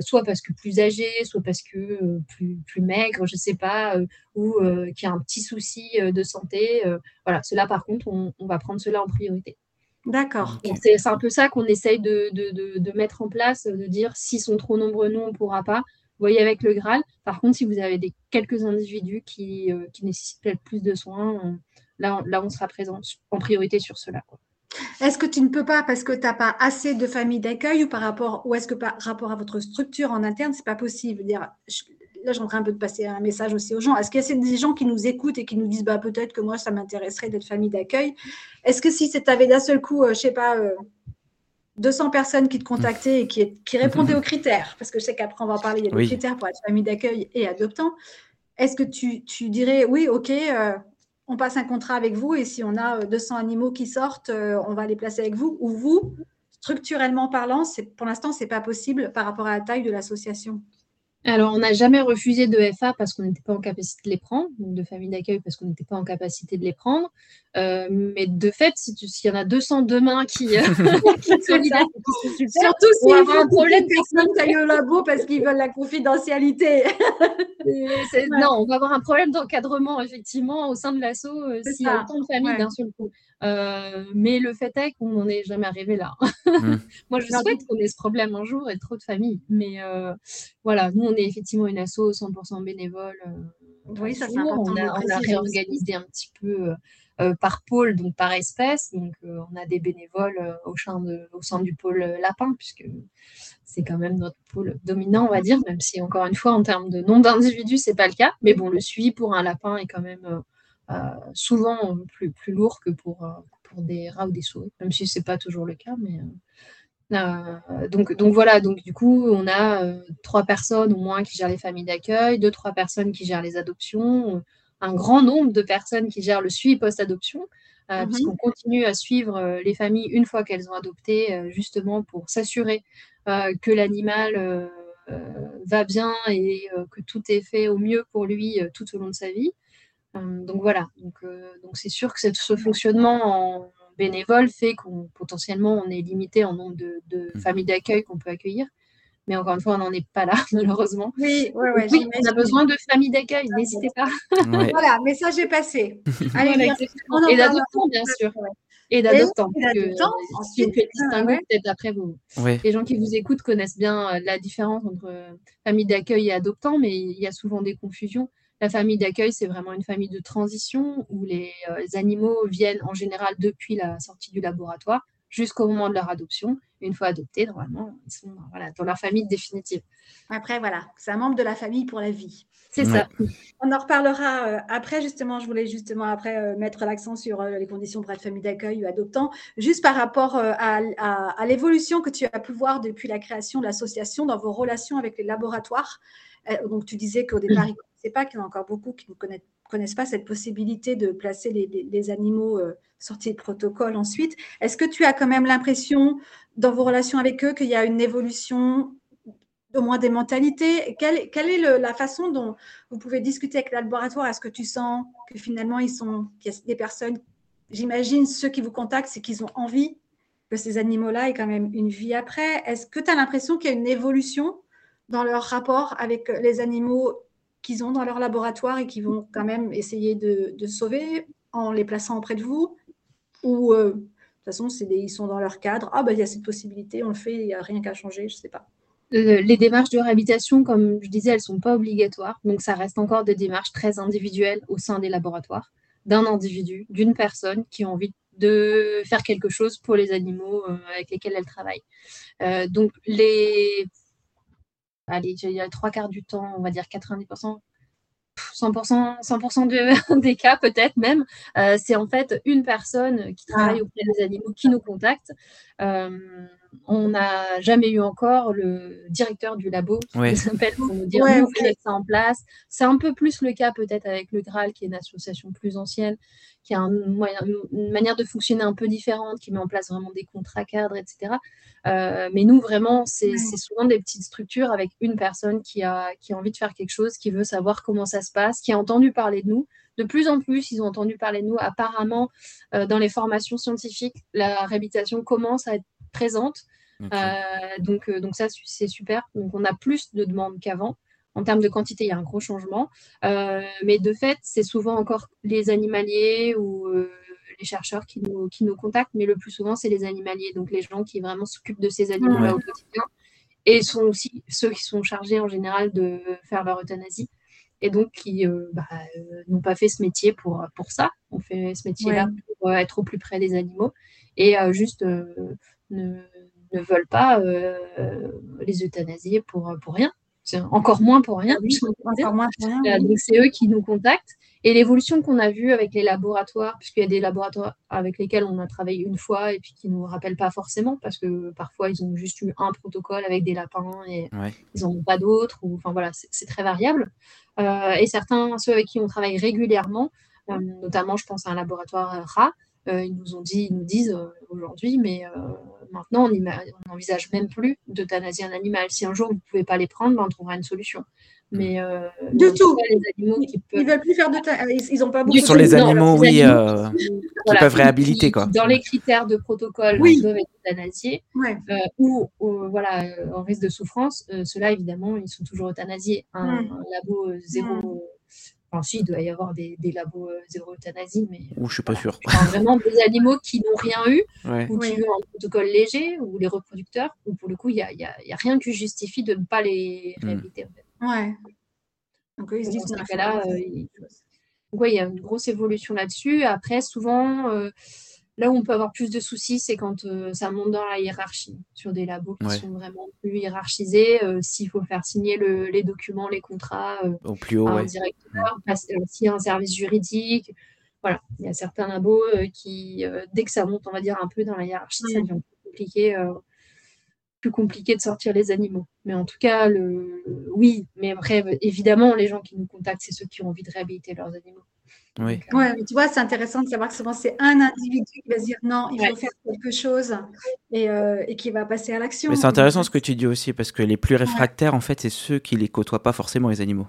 soit parce que plus âgés, soit parce que plus, plus maigres, je ne sais pas, ou qui a un petit souci de santé. voilà, cela par contre, on, va prendre cela en priorité. D'accord. C'est un peu ça qu'on essaye de, mettre en place, de dire s'ils sont trop nombreux, nous, on ne pourra pas. Vous voyez avec le Graal. Par contre, si vous avez des, quelques individus qui, euh, qui nécessitent peut-être plus de soins, là, là, on sera présent en priorité sur cela. Est-ce que tu ne peux pas parce que tu n'as pas assez de familles d'accueil ou par rapport ou est-ce que par rapport à votre structure en interne, c'est pas possible? Dire là, j'aimerais un peu de passer un message aussi aux gens. Est-ce qu'il y a des gens qui nous écoutent et qui nous disent bah, peut-être que moi, ça m'intéresserait d'être famille d'accueil? Est-ce que si tu avais d'un seul coup, je euh, je sais pas, 200 euh, personnes qui te contactaient et qui, qui répondaient aux critères, parce que je sais qu'après, on va parler, il y a des critères pour être famille d'accueil et adoptant, est-ce que tu, dirais oui, ok, euh, on passe un contrat avec vous et si on a 200 animaux qui sortent, on va les placer avec vous? Ou vous structurellement parlant, pour l'instant, ce n'est pas possible par rapport à la taille de l'association? Alors, on n'a jamais refusé de FA parce qu'on n'était pas en capacité de les prendre, ou de famille d'accueil parce qu'on n'était pas en capacité de les prendre. Euh, mais de fait, s'il y en a 200 demain qui, euh, qui surtout s'il y a un problème de personnes taillent au labo parce qu'ils veulent la confidentialité. Non, on va avoir un problème d'encadrement effectivement au sein de l'asso euh, s'il y a autant de familles d'un seul coup. Euh, mais le fait est qu'on n'en est jamais arrivé là. Mmh. Moi, je souhaite qu'on ait ce problème un jour et trop de familles. Mais euh, voilà, nous, on est effectivement une asso 100% bénévole. Euh, oui, ça c'est important. On a, on a réorganisé un petit peu par pôle, donc par espèce. Donc, on a des bénévoles au, de, au sein du pôle lapin, puisque c'est quand même notre pôle dominant, on va dire, même si, encore une fois, en termes de nombre d'individus, c'est pas le cas. Mais bon, le suivi pour un lapin est quand même euh, souvent plus, plus lourd que pour, euh, pour des rats ou des souris, même si ce n'est pas toujours le cas. Mais, euh, donc, donc voilà, donc du coup, on a trois personnes au moins qui gèrent les familles d'accueil, deux, trois personnes qui gèrent les adoptions, un grand nombre de personnes qui gèrent le suivi post-adoption, mmh puisqu'on continue à suivre les familles une fois qu'elles ont adopté, justement pour s'assurer que l'animal va bien et que tout est fait au mieux pour lui tout au long de sa vie. Donc voilà, donc euh, donc c'est sûr que ce fonctionnement en bénévole fait qu'on potentiellement on est limité en nombre de, mmh. familles d'accueil qu'on peut accueillir. Mais encore une fois, on n'en est pas là, malheureusement. Oui, on a besoin de familles d'accueil, n'hésitez pas. voilà, message est passé. Allez, et d'adoptants, bien sûr. Et d'adoptants. Vous faites distinguer, peut-être après vous. Les gens qui vous écoutent connaissent bien la différence entre famille d'accueil et adoptant, mais il y a souvent des confusions. La famille d'accueil, c'est vraiment une famille de transition où les, euh, animaux viennent en général depuis la sortie du laboratoire jusqu'au moment de leur adoption. Une fois adoptés, normalement, ils sont voilà, dans leur famille définitive. Après, voilà, c'est un membre de la famille pour la vie. C'est ça. On en reparlera euh, après. Justement, je voulais justement après euh, mettre l'accent sur les conditions pour être famille d'accueil ou adoptant, juste par rapport à, à l'évolution que tu as pu voir depuis la création de l'association dans vos relations avec les laboratoires. donc, tu disais qu'au départ, pas qu'il y en a encore beaucoup qui ne connaissent, pas cette possibilité de placer les, animaux euh, sortis de protocole ensuite. Est-ce que tu as quand même l'impression, dans vos relations avec eux, qu'il y a une évolution au moins des mentalités? Quelle, quelle est la façon dont vous pouvez discuter avec le laboratoire? Est-ce que tu sens que finalement, ils sont, qu'il y a des personnes, j'imagine, ceux qui vous contactent, c'est qu'ils ont envie que ces animaux-là aient quand même une vie après? Est-ce que tu as l'impression qu'il y a une évolution dans leur rapport avec les animaux qu'ils ont dans leur laboratoire et qui vont quand même essayer de, sauver en les plaçant auprès de vous Ou euh, de toute façon, c'est ils sont dans leur cadre, ah ben il y a cette possibilité, on le fait, il n'y a rien qu'à changer, je ne sais pas. Euh, les démarches de réhabilitation, comme je disais, elles ne sont pas obligatoires, donc ça reste encore des démarches très individuelles au sein des laboratoires, d'un individu, d'une personne qui a envie de faire quelque chose pour les animaux euh, avec lesquels elle travaille. donc les allez, il y a trois quarts du temps, on va dire 90%, 100%, 100% des cas peut-être même, euh, c'est en fait une personne qui travaille ah. auprès des animaux qui nous contacte. Euh, on n'a jamais eu encore le directeur du labo qui nous appelle pour nous dire ouais, nous, ça en place. C'est un peu plus le cas peut-être avec le Graal, qui est une association plus ancienne, qui a une manière de fonctionner un peu différente, qui met en place vraiment des contrats cadres, etc. Euh, mais nous, vraiment, c'est souvent des petites structures avec une personne qui a, qui a envie de faire quelque chose, qui veut savoir comment ça se passe, qui a entendu parler de nous. De plus en plus, ils ont entendu parler de nous. Apparemment, euh, dans les formations scientifiques, la réhabilitation commence à être présente. Euh, donc, donc ça, c'est super. Donc on a plus de demandes qu'avant. En termes de quantité, il y a un gros changement. mais de fait, c'est souvent encore les animaliers ou les chercheurs qui nous, qui nous contactent, mais le plus souvent, c'est les animaliers, donc les gens qui vraiment s'occupent de ces animaux-là au quotidien, et sont aussi ceux qui sont chargés en général de faire leur euthanasie, et donc qui euh, bah, euh, n'ont pas fait ce métier pour, pour ça. On fait ce métier-là pour euh, être au plus près des animaux, et juste ne, ne, veulent pas les euthanasier pour, pour rien encore moins pour rien. donc c'est eux qui nous contactent. Et l'évolution qu'on a vue avec les laboratoires, puisqu'il y a des laboratoires avec lesquels on a travaillé une fois et puis qui ne nous rappellent pas forcément, parce que parfois ils ont juste eu un protocole avec des lapins et ils n'en ont pas d'autres. Enfin voilà, c'est très variable. Euh, et certains, ceux avec qui on travaille régulièrement, euh, notamment je pense à un laboratoire rat, euh, ils nous ont dit, ils nous disent euh, aujourd'hui, mais euh, maintenant on n'envisage même plus d'euthanasier un animal. Si un jour vous ne pouvez pas les prendre, ben, on trouvera une solution. Mais du tout. les animaux qui peuvent... Ils veulent plus faire d'euthanasie. Ils n'ont pas beaucoup. Sur les animaux, oui, qui peuvent réhabiliter quoi. Dans les critères de protocole, ils doivent être euthanasiés. ou, voilà, en risque de souffrance, ceux-là évidemment, ils sont toujours euthanasiés. Un, un labo zéro si, il doit y avoir des, labos euh, zéro euthanasie, mais. Ou je suis pas sûr. vraiment des animaux qui n'ont rien eu, ou qui ont un protocole léger, ou les reproducteurs, ou pour le coup, il n'y a, y a, rien qui justifie de ne pas les hmm. réhabiliter. En fait. Ouais. Donc, ils se disent dans ce cas-là, euh, il... il y a une grosse évolution là-dessus. Après, souvent. Euh, Là où on peut avoir plus de soucis, c'est quand euh, ça monte dans la hiérarchie, sur des labos qui sont vraiment plus hiérarchisés. Euh, s'il faut faire signer les documents, les contrats euh, au plus haut, à un directeur, s'il y a un service juridique. Voilà, il y a certains labos qui, dès que ça monte, on va dire, un peu dans la hiérarchie, ça devient plus compliqué, plus compliqué de sortir les animaux. Mais en tout cas, le... oui, mais après, évidemment, les gens qui nous contactent, c'est ceux qui ont envie de réhabiliter leurs animaux. Oui. Ouais, mais tu vois, c'est intéressant de savoir que souvent c'est un individu qui va se dire non, il faut faire quelque chose et, euh, et, qui va passer à l'action. Mais c'est intéressant ce que tu dis aussi parce que les plus réfractaires, en fait, c'est ceux qui les côtoient pas forcément les animaux.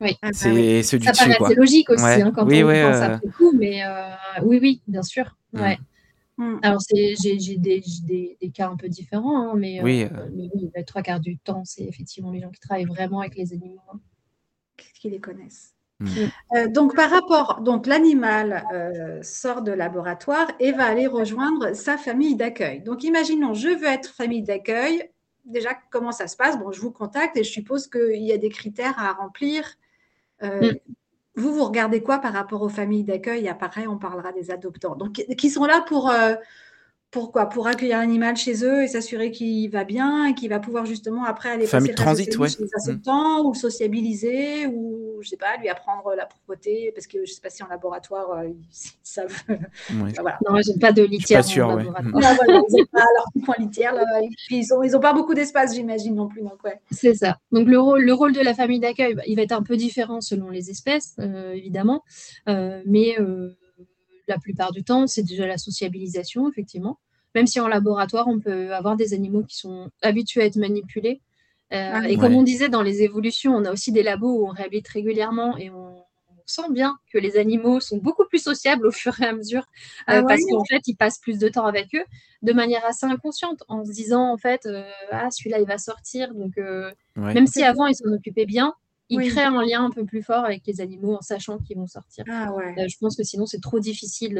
Oui, ah, bah c'est ceux du ça dessus. C'est logique aussi hein, quand oui, on pense euh... après coup, mais euh, oui, oui, bien sûr. Mm. Ouais. Mm. Alors, j'ai des, des, des, cas un peu différents, hein, mais, oui, euh, mais oui, trois quarts du temps, c'est effectivement les gens qui travaillent vraiment avec les animaux. Hein. Qui les connaissent? Mm. Euh, donc, par rapport, donc l'animal euh, sort de laboratoire et va aller rejoindre sa famille d'accueil. Donc, imaginons, je veux être famille d'accueil. Déjà, comment ça se passe? Bon, je vous contacte et je suppose qu'il y a des critères à remplir. Euh, mm. Vous, vous regardez quoi par rapport aux familles d'accueil? Après, on parlera des adoptants. Donc, qui sont là pour pourquoi? Pour accueillir l'animal chez eux et s'assurer qu'il va bien et qu'il va pouvoir justement après aller Famille passer transit, ouais. chez les mmh. ou sociabiliser ou je sais pas lui apprendre la propreté parce que je sais pas si en laboratoire euh, ils savent. Ouais. voilà. Non, j'ai pas de litière. Pas sûr, en ouais. non, voilà, ils n'ont pas leur point litière là, et puis ils ont ils ont pas beaucoup d'espace j'imagine non plus donc ouais. C'est ça. Donc le rôle le rôle de la famille d'accueil bah, il va être un peu différent selon les espèces euh, évidemment, euh, mais euh, la plupart du temps, c'est déjà la sociabilisation, effectivement. Même si en laboratoire, on peut avoir des animaux qui sont habitués à être manipulés. Euh, ah et comme on disait dans les évolutions, on a aussi des labos où on réhabilite régulièrement et on, sent bien que les animaux sont beaucoup plus sociables au fur et à mesure euh, ah parce qu'en fait, ils passent plus de temps avec eux de manière assez inconsciente en se disant en fait, euh, ah, celui-là, il va sortir. Donc, même si avant, ils s'en occupaient bien, ils créent un lien un peu plus fort avec les animaux en sachant qu'ils vont sortir. Ah je pense que sinon, c'est trop difficile.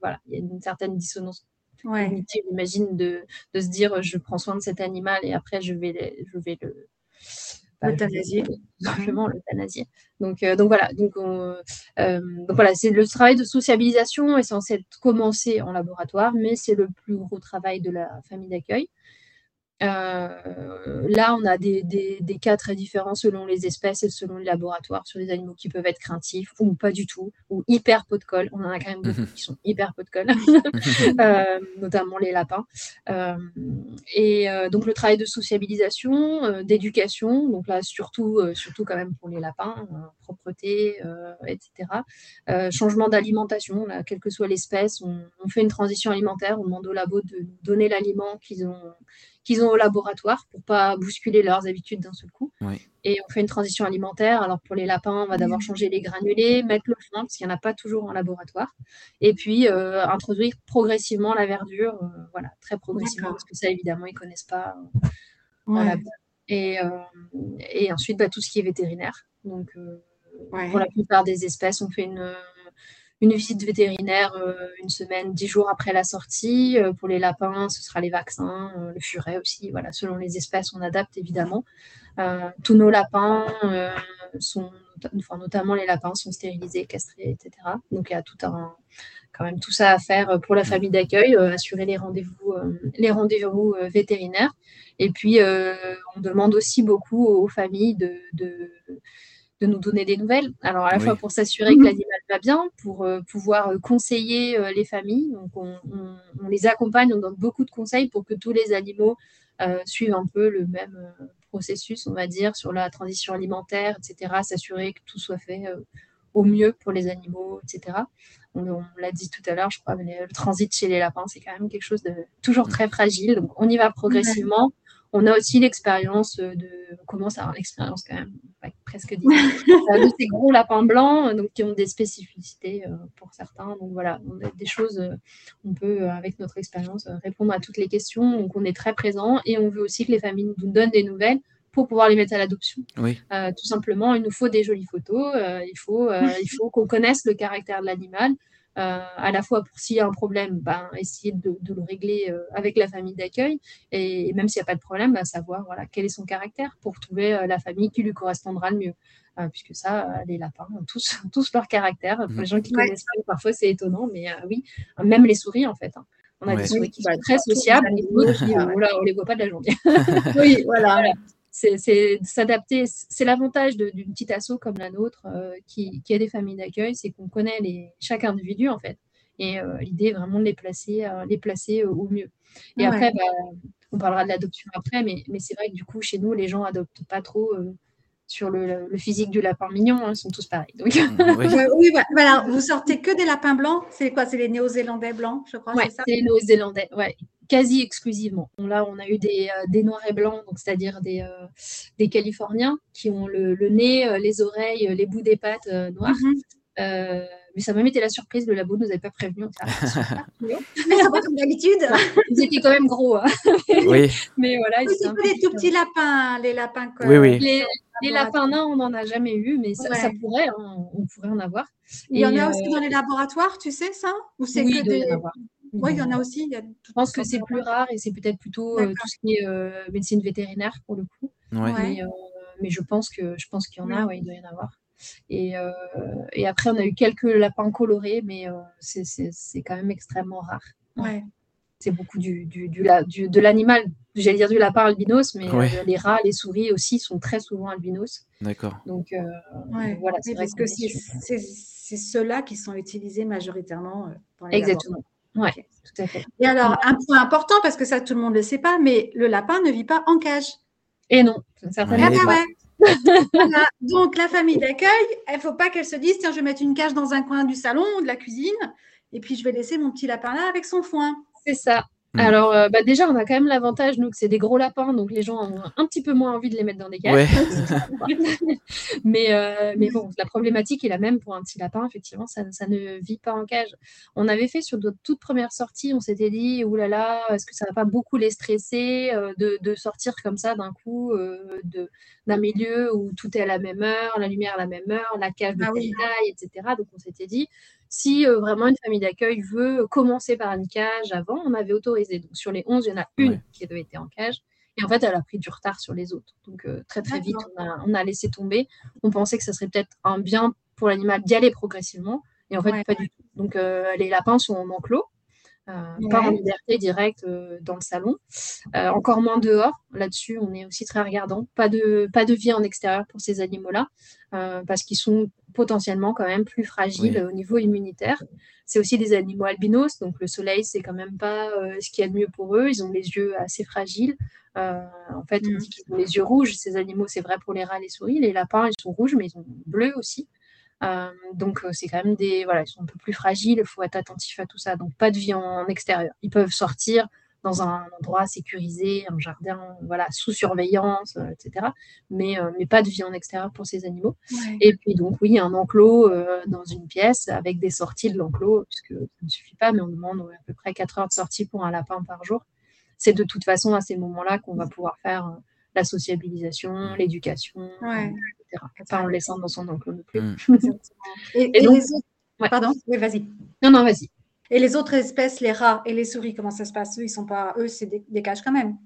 voilà, il y a une certaine dissonance ouais. j'imagine, de, de, se dire je prends soin de cet animal et après je vais, je vais le. Bah, l'euthanasier. Simplement l'euthanasier. Donc, euh, donc voilà, donc, euh, donc voilà, c'est le travail de sociabilisation est censé être commencé en laboratoire, mais c'est le plus gros travail de la famille d'accueil. Euh, là, on a des, des, cas très différents selon les espèces et selon les laboratoires sur des animaux qui peuvent être craintifs ou pas du tout, ou hyper pot de colle. On en a quand même beaucoup qui sont hyper pot de colle, euh, notamment les lapins. Euh, et donc, le travail de sociabilisation, d'éducation, donc là, surtout, surtout quand même pour les lapins, propreté, etc. changement d'alimentation, quelle que soit l'espèce, on, on, fait une transition alimentaire, on demande au labo de donner l'aliment qu'ils ont qu'ils ont au laboratoire pour pas bousculer leurs habitudes d'un seul coup. Et on fait une transition alimentaire. Alors pour les lapins, on va d'abord changer les granulés, mettre le foin parce qu'il n'y en a pas toujours en laboratoire, et puis euh, introduire progressivement la verdure, euh, voilà, très progressivement parce que ça évidemment ils connaissent pas. Euh, et, et, ensuite bah, tout ce qui est vétérinaire. Donc pour la plupart des espèces, on fait une une visite vétérinaire euh, une semaine, dix jours après la sortie. Euh, pour les lapins, ce sera les vaccins, euh, le furet aussi. Voilà, selon les espèces, on adapte évidemment. tous nos lapins sont, enfin, notamment les lapins, sont stérilisés, castrés, etc. Donc il y a tout un, quand même tout ça à faire pour la famille d'accueil, assurer les rendez-vous, les rendez-vous vétérinaires. Et puis on demande aussi beaucoup aux familles de de nous donner des nouvelles. Alors à la fois pour s'assurer que l'animal va bien, pour euh, pouvoir euh, conseiller euh, les familles. Donc on, les accompagne, on donne beaucoup de conseils pour que tous les animaux suivent un peu le même processus, on va dire, sur la transition alimentaire, etc. S'assurer que tout soit fait au mieux pour les animaux, etc. On, l'a dit tout à l'heure, je crois, mais le transit chez les lapins, c'est quand même quelque chose de toujours très fragile. Donc on y va progressivement. On a aussi l'expérience de, on commence à avoir l'expérience quand même, presque dit, euh, de ces gros lapins blancs, donc qui ont des spécificités euh, pour certains. Donc voilà, on a des choses, euh, on peut avec notre expérience répondre à toutes les questions. Donc on est très présent et on veut aussi que les familles nous donnent des nouvelles pour pouvoir les mettre à l'adoption. Oui. tout simplement, il nous faut des jolies photos, il faut, il faut qu'on connaisse le caractère de l'animal, euh, à la fois pour s'il y a un problème, ben, essayer de, le régler euh, avec la famille d'accueil, et, même s'il n'y a pas de problème, ben, savoir voilà, quel est son caractère pour trouver euh, la famille qui lui correspondra le mieux. puisque ça, les lapins ont tous, tous leur caractère. Pour les gens qui connaissent pas, parfois c'est étonnant, mais oui, même les souris en fait. Hein. On a des souris qui sont très sociables et d'autres qui, on les voit pas de la journée. oui, voilà c'est s'adapter. C'est l'avantage d'une petite asso comme la nôtre euh, qui, a des familles d'accueil, c'est qu'on connaît les, chaque individu en fait. Et euh, l'idée est vraiment de les placer, euh, les placer au mieux. Et après, bah, on parlera de l'adoption après, mais, mais c'est vrai que du coup, chez nous, les gens adoptent pas trop sur le, physique du lapin mignon, hein, ils sont tous pareils. Donc... oui, voilà. vous sortez que des lapins blancs. C'est quoi C'est les néo-zélandais blancs, je crois. Oui, c'est les néo-zélandais. Ouais quasi exclusivement. Là, on a eu des, euh, des noirs et blancs, donc c'est-à-dire des, euh, des Californiens qui ont le, nez, euh, les oreilles, les bouts des pattes noirs. Mhm. mais ça m'a même été la surprise, le labo ne nous avait pas prévenu. mais c'est pas comme d'habitude. Ils étaient quand même gros. Hein. oui. Mais voilà. C'est des tout petits lapins, les lapins. Oui, oui. Les, lapins nains, on n'en a jamais eu, mais ça, pourrait, hein, on pourrait en avoir. Il y en a aussi dans les laboratoires, tu sais ça? Ou c'est que des... Oui, il y en a aussi. je pense que c'est plus rare et c'est peut-être plutôt euh, tout ce qui est euh, médecine vétérinaire pour le coup. Mais, euh, mais, je pense que je pense qu'il y en a, ouais, il doit y en avoir. Et, et, après, on a eu quelques lapins colorés, mais c'est quand même extrêmement rare. Ouais. C'est beaucoup du, du, du, de l'animal, j'allais dire du lapin albinos, mais les rats, les souris aussi sont très souvent albinos. D'accord. Donc voilà, c'est parce que c'est ceux-là qui sont utilisés majoritairement dans les Exactement. Oui, tout à fait. Et alors, un point important, parce que ça, tout le monde ne le sait pas, mais le lapin ne vit pas en cage. Et non, certainement ah, Donc, la famille d'accueil, il ne faut pas qu'elle se dise tiens, je vais mettre une cage dans un coin du salon ou de la cuisine, et puis je vais laisser mon petit lapin là avec son foin. C'est ça. Mm. Alors, euh, bah, déjà, on a quand même l'avantage, nous, que c'est des gros lapins, donc les gens ont un petit peu moins envie de les mettre dans des cages. mais, euh, mais bon, la problématique est la même pour un petit lapin, effectivement, ça, ne vit pas en cage. On avait fait sur notre toute première sortie, on s'était dit, oulala, là là, est-ce que ça va pas beaucoup les stresser euh, de, sortir comme ça d'un coup d'un milieu où tout est à la même heure, la lumière à la même heure, la cage de ah taille, etc. Donc, on s'était dit, si euh, vraiment une famille d'accueil veut commencer par une cage avant, on avait autorisé. Donc sur les 11, il y en a une qui avait été en cage. Et en fait, elle a pris du retard sur les autres. Donc euh, très très vite, on a, laissé tomber. On pensait que ça serait peut-être un bien pour l'animal d'y aller progressivement. Et en fait, pas du tout. Donc euh, les lapins sont en enclos. euh, pas en liberté directe euh, dans le salon. Euh, encore moins dehors. Là-dessus, on est aussi très regardant. Pas de, pas de vie en extérieur pour ces animaux-là, parce qu'ils sont potentiellement quand même plus fragiles au niveau immunitaire. C'est aussi des animaux albinos, donc le soleil, c'est quand même pas ce qu'il y a de mieux pour eux. Ils ont les yeux assez fragiles. en fait, on mm. dit qu'ils ont les yeux rouges. Ces animaux, c'est vrai pour les rats, les souris. Les lapins, ils sont rouges, mais ils sont bleus aussi. Euh, donc euh, c'est quand même des voilà, ils sont un peu plus fragiles, il faut être attentif à tout ça. Donc pas de vie en, extérieur. Ils peuvent sortir dans un endroit sécurisé, un jardin, voilà, sous surveillance, euh, etc. Mais, mais pas de vie en extérieur pour ces animaux. Et puis donc oui, un enclos dans une pièce avec des sorties de l'enclos, puisque ça ne suffit pas, mais on demande à peu près 4 heures de sortie pour un lapin par jour. C'est de toute façon à ces moments-là qu'on va pouvoir faire la sociabilisation, l'éducation, pas en le laissant dans son enclos non plus. Mm. et, les autres... Pardon? Oui, vas-y. Non, non, vas-y. Et les autres espèces, les rats et les souris, comment ça se passe? Eux, ils sont pas, eux, c'est des, cages quand même.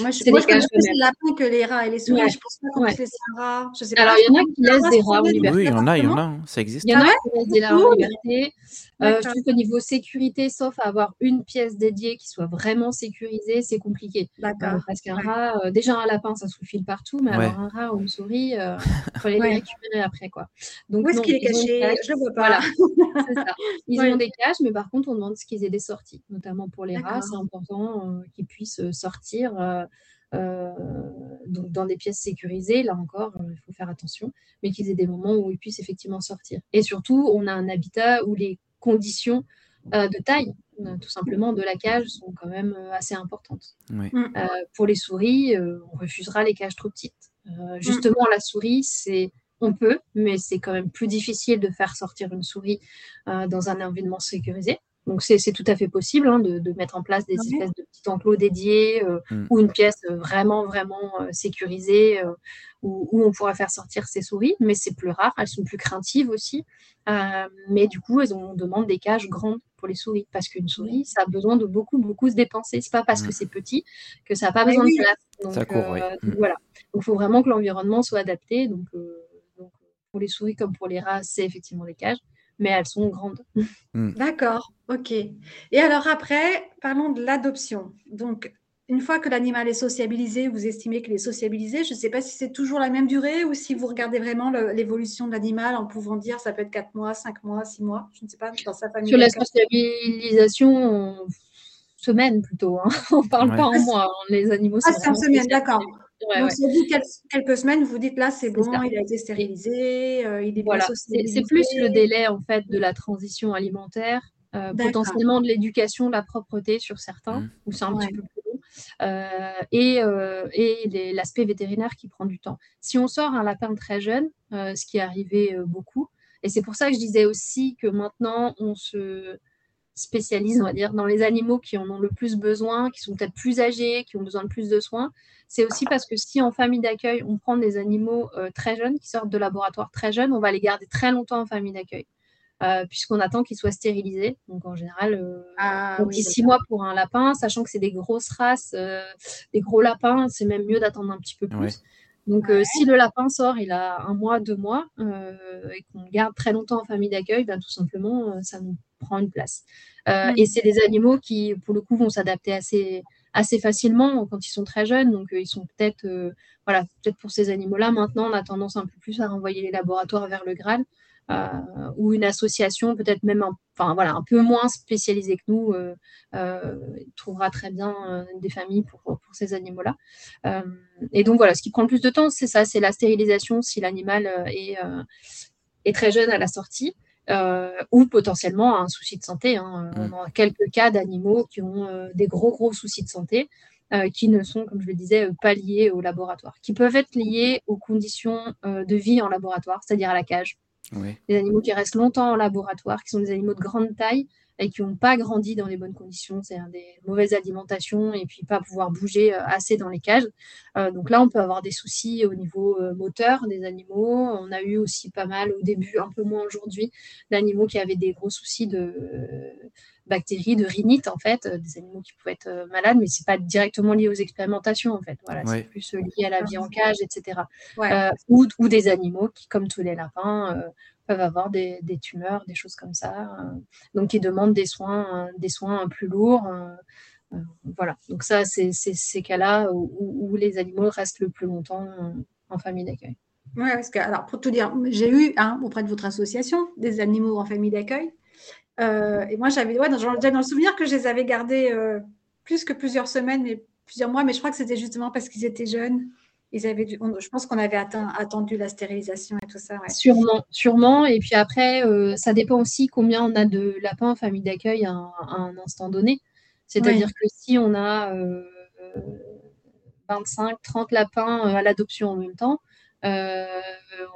Moi, je, moi, je connais plus les lapins que les rats et les souris. Je pense pas qu'on puisse laisser un rat. Je sais Alors, il y en a qui laissent des rats en liberté. Oui, il y en a, il y en a. Ça existe. Il y en a qui laissent des rats en liberté. Euh, je trouve qu'au niveau sécurité, sauf avoir une pièce dédiée qui soit vraiment sécurisée, c'est compliqué. Euh, parce qu'un rat, euh, déjà un lapin, ça se file partout, mais alors un rat ou une souris, il faut les récupérer après. Quoi. Donc, Où est-ce qu'il est caché? Je ne vois pas. ça. Ils ont des cages, mais par contre, on demande ce qu'ils aient des sorties, notamment pour les rats. C'est important qu'ils puissent sortir. Donc dans des pièces sécurisées, là encore, il faut faire attention, mais qu'ils aient des moments où ils puissent effectivement sortir. Et surtout, on a un habitat où les conditions euh, de taille, euh, tout simplement, de la cage sont quand même euh, assez importantes. Mm. pour les souris, on refusera les cages trop petites. justement, la souris, c'est on peut, mais c'est quand même plus difficile de faire sortir une souris dans un environnement sécurisé. Donc c'est tout à fait possible hein, de, mettre en place des espèces de petits enclos dédiés mm. ou une pièce vraiment, vraiment sécurisée où, on pourrait faire sortir ces souris, mais c'est plus rare, elles sont plus craintives aussi. Euh, mais du coup, elles on demande des cages grandes pour les souris, parce qu'une souris, ça a besoin de beaucoup, beaucoup se dépenser. C'est pas parce que c'est petit que ça n'a pas besoin de place. Donc, ça court, euh, mm. voilà. Donc, il faut vraiment que l'environnement soit adapté. Donc, euh, donc, pour les souris comme pour les rats, c'est effectivement des cages mais elles sont grandes. Mm. D'accord, ok. Et alors après, parlons de l'adoption. Donc, une fois que l'animal est sociabilisé, vous estimez qu'il est sociabilisé, je ne sais pas si c'est toujours la même durée ou si vous regardez vraiment l'évolution de l'animal en pouvant dire ça peut être 4 mois, 5 mois, 6 mois, je ne sais pas, dans sa famille. Sur la sociabilisation, semaine plutôt, hein. on ne parle pas en mois, hein. les animaux. Ah, c'est en semaine, d'accord. Donc, c'est vous quelques semaines, vous dites là, c'est bon, il a été stérilisé, euh, il est voilà. C'est plus le délai en fait de la transition alimentaire, euh, potentiellement de l'éducation, de la propreté sur certains, mmh. ou c'est un petit peu plus euh, et, euh, et l'aspect vétérinaire qui prend du temps. Si on sort un lapin très jeune, euh, ce qui est arrivé beaucoup, et c'est pour ça que je disais aussi que maintenant on se spécialise, on va dire, dans les animaux qui en ont le plus besoin, qui sont peut-être plus âgés, qui ont besoin de plus de soins. C'est aussi parce que si en famille d'accueil, on prend des animaux très jeunes, qui sortent de laboratoire très jeunes, on va les garder très longtemps en famille d'accueil. Euh, puisqu'on attend qu'ils soient stérilisés. Donc en général, euh, ah on dit six mois pour un lapin, sachant que c'est des grosses races, euh, des gros lapins, c'est même mieux d'attendre un petit peu plus. Donc si le lapin sort, il a un mois, deux mois, et qu'on le garde très longtemps en famille d'accueil, ben, tout simplement, ça nous prend une place. Et c'est des animaux qui, pour le coup, vont s'adapter assez, assez facilement quand ils sont très jeunes. Donc, ils sont peut-être, voilà, peut-être pour ces animaux-là, maintenant, on a tendance un peu plus à renvoyer les laboratoires vers le Graal. Euh, ou une association peut-être même un, enfin, voilà, un peu moins spécialisée que nous euh, euh, trouvera très bien des familles pour, pour ces animaux-là. et donc voilà, ce qui prend le plus de temps, c'est ça, c'est la stérilisation si l'animal est, est, très jeune à la sortie. ou potentiellement un souci de santé. Hein. On a quelques cas d'animaux qui ont des gros, gros soucis de santé. qui ne sont, comme je le disais, pas liés au laboratoire, qui peuvent être liés aux conditions de vie en laboratoire, c'est-à-dire à la cage, des animaux qui restent longtemps en laboratoire, qui sont des animaux de grande taille et qui n'ont pas grandi dans les bonnes conditions, c'est-à-dire des mauvaises alimentations et puis pas pouvoir bouger euh, assez dans les cages. Euh, donc là, on peut avoir des soucis au niveau euh, moteur des animaux. On a eu aussi pas mal au début, un peu moins aujourd'hui, d'animaux qui avaient des gros soucis de bactéries, de rhinite, en fait, euh, des animaux qui pouvaient être euh, malades, mais c'est pas directement lié aux expérimentations, en fait. Voilà, c'est plus euh, lié à la vie en cage, etc. ou, ou, des animaux qui, comme tous les lapins, peuvent avoir des, tumeurs, des choses comme ça. donc, qui demandent des soins, des soins plus lourds. voilà. Donc, ça, c'est ces cas-là où, les animaux restent le plus longtemps en famille d'accueil. Oui, parce que, alors, pour tout dire, j'ai eu hein, auprès de votre association des animaux en famille d'accueil. Euh, et moi, j'avais ouais, dans, dans, le souvenir que je les avais gardés euh, plus que plusieurs semaines, mais plusieurs mois, mais je crois que c'était justement parce qu'ils étaient jeunes. Ils avaient je pense qu'on avait atteint, attendu la stérilisation et tout ça. Sûrement, sûrement. Et puis après, euh, ça dépend aussi combien on a de lapins en famille d'accueil à, un instant donné. C'est-à-dire que si on a 25, 30 lapins à l'adoption en même temps, euh,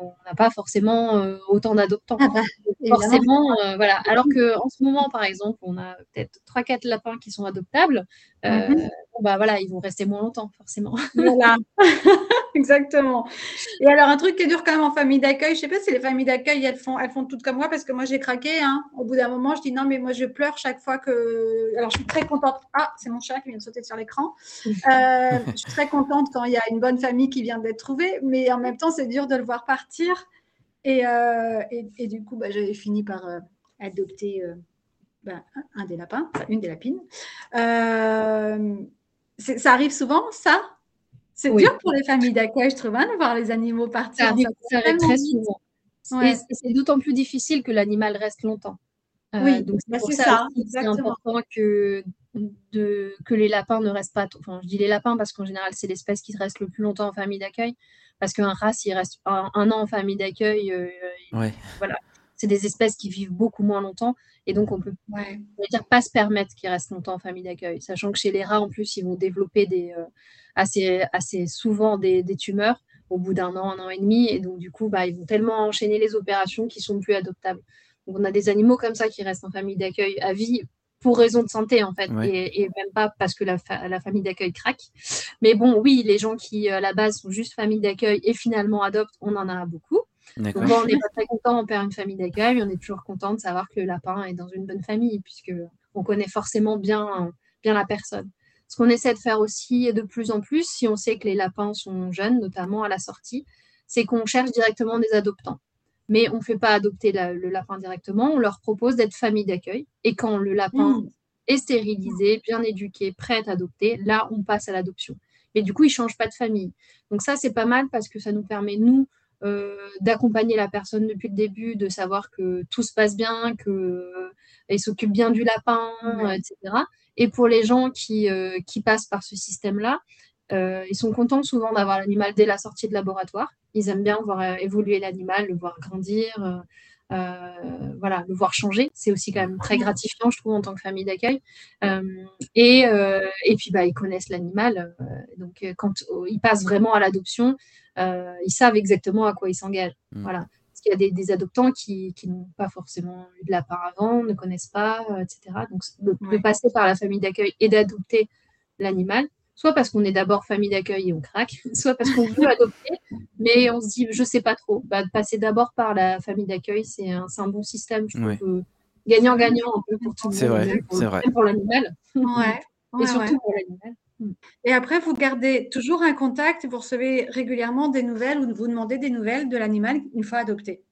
on n'a pas forcément euh, autant d'adoptants. Ah bah, forcément, euh, voilà. Alors qu'en ce moment, par exemple, on a peut-être 3-4 lapins qui sont adoptables. Mhm. bah voilà, ils vont rester moins longtemps, forcément. Voilà, exactement. Et alors, un truc qui est dur quand même en famille d'accueil, je sais pas si les familles d'accueil, elles font, elles font toutes comme moi, parce que moi, j'ai craqué. Hein. Au bout d'un moment, je dis non, mais moi, je pleure chaque fois que. Alors, je suis très contente. Ah, c'est mon chat qui vient de sauter sur l'écran. je suis très contente quand il y a une bonne famille qui vient d'être trouvée, mais en même temps, c'est dur de le voir partir. Et, euh, du coup, bah, j'avais fini par euh, adopter euh, bah, un des lapins, une des lapines. ça arrive souvent, ça? C'est dur pour les familles d'accueil, je trouve, hein, de voir les animaux partir. Ça arrive, très souvent. C'est d'autant plus difficile que l'animal reste longtemps. oui, donc c'est bah, pour ça, c'est important que, de, que les lapins ne restent pas. Enfin, je dis les lapins parce qu'en général, c'est l'espèce qui reste le plus longtemps en famille d'accueil. Parce qu'un rat, s'il reste un, an en famille d'accueil, euh, voilà, c'est des espèces qui vivent beaucoup moins longtemps. Et donc, on peut dire, pas se permettre qu'ils restent longtemps en famille d'accueil. Sachant que chez les rats, en plus, ils vont développer des, euh, assez, assez souvent des, tumeurs au bout d'un an, un an et demi. Et donc, du coup, bah, ils vont tellement enchaîner les opérations qu'ils sont plus adoptables. Donc, on a des animaux comme ça qui restent en famille d'accueil à vie pour raison de santé en fait, et, même pas parce que la, famille d'accueil craque. Mais bon, oui, les gens qui à la base sont juste famille d'accueil et finalement adoptent, on en a beaucoup. Donc, on n'est pas très content, on perd une famille d'accueil, mais on est toujours content de savoir que le lapin est dans une bonne famille, puisque on connaît forcément bien, bien la personne. Ce qu'on essaie de faire aussi de plus en plus, si on sait que les lapins sont jeunes, notamment à la sortie, c'est qu'on cherche directement des adoptants mais on ne fait pas adopter le lapin directement, on leur propose d'être famille d'accueil. Et quand le lapin mmh. est stérilisé, bien éduqué, prêt à adopter, là, on passe à l'adoption. Mais du coup, il ne change pas de famille. Donc ça, c'est pas mal parce que ça nous permet, nous, d'accompagner la personne depuis le début, de savoir que tout se passe bien, qu'elle euh, s'occupe bien du lapin, etc. Et pour les gens qui, euh, qui passent par ce système-là, ils sont contents souvent d'avoir l'animal dès la sortie de laboratoire. Ils aiment bien voir euh, évoluer l'animal, le voir grandir, euh, euh, voilà, le voir changer. C'est aussi quand même très gratifiant, je trouve, en tant que famille d'accueil. et, et puis, bah, ils connaissent l'animal. donc, quand ils passent vraiment à l'adoption, ils savent exactement à quoi ils s'engagent. Mm. Voilà. Parce qu'il y a des, adoptants qui, n'ont pas forcément eu de la part avant, ne connaissent pas, etc. Donc, de passer par la famille d'accueil et d'adopter l'animal, soit parce qu'on est d'abord famille d'accueil et on craque, soit parce qu'on veut adopter, mais on se dit, je sais pas trop. Bah, passer d'abord par la famille d'accueil, c'est un, un, bon système. Je trouve gagnant-gagnant un peu pour tout le monde. C'est vrai, c'est vrai. Pour l'animal. Ouais. et surtout pour l'animal. Mm. Et après, vous gardez toujours un contact, vous recevez régulièrement des nouvelles ou vous demandez des nouvelles de l'animal une fois adopté.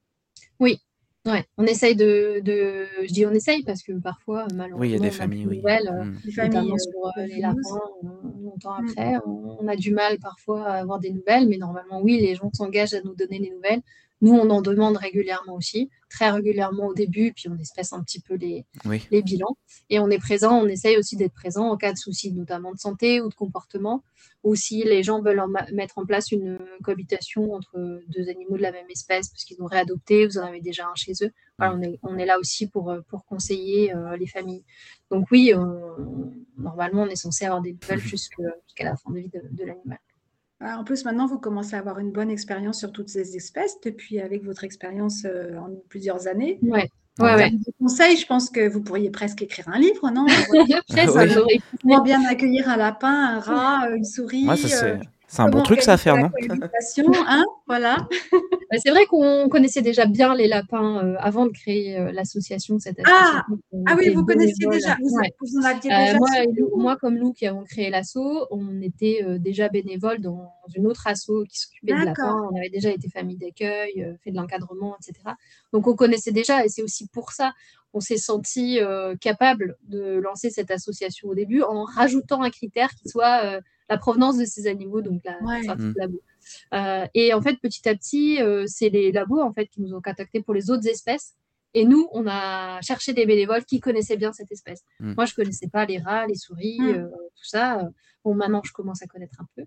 Oui, Ouais, on essaye de, de, Je dis on essaye parce que parfois, malheureusement, oui, il y a des familles, oui. nouvelles, familles, euh, sur euh, les lapins, longtemps mmh. après. On, a du mal parfois à avoir des nouvelles, mais normalement, oui, les gens s'engagent à nous donner des nouvelles. Nous, on en demande régulièrement aussi, très régulièrement au début, puis on espèce un petit peu les, les bilans. Et on est présent, on essaye aussi d'être présent en cas de soucis, notamment de santé ou de comportement, ou si les gens veulent mettre en place une cohabitation entre deux animaux de la même espèce, parce qu'ils ont réadopté, vous en avez déjà un chez eux. on, est, on, est, là aussi pour, pour conseiller euh, les familles. Donc oui, normalement, on est censé avoir des nouvelles jusqu'à la fin de vie de l'animal. En plus, maintenant, vous commencez à avoir une bonne expérience sur toutes ces espèces depuis avec votre expérience euh, en plusieurs années. Ouais. Ouais, ouais. conseils, je pense que vous pourriez presque écrire un livre, non? Très, ça bien accueillir un lapin, un rat, une souris. Ouais, ça, C'est un bon truc ça à faire, non hein Voilà. C'est vrai qu'on connaissait déjà bien les lapins euh, avant de créer euh, l'association. Cette ah, ah oui, vous connaissiez déjà. Vous, en aviez euh, moi, moi, comme nous qui avons créé l'asso, on était déjà bénévoles dans une autre asso qui s'occupait de lapins. On avait déjà été famille d'accueil, fait de l'encadrement, etc. Donc on connaissait déjà et c'est aussi pour ça qu'on s'est senti capable de lancer cette association au début en rajoutant un critère qui soit la provenance de ces animaux, donc la sortie de labo. Euh, et en fait, petit à petit, euh, c'est les labos en fait qui nous ont contactés pour les autres espèces. Et nous, on a cherché des bénévoles qui connaissaient bien cette espèce. Mm. Moi, je connaissais pas les rats, les souris, mm. euh, tout ça. Bon, maintenant, je commence à connaître un peu.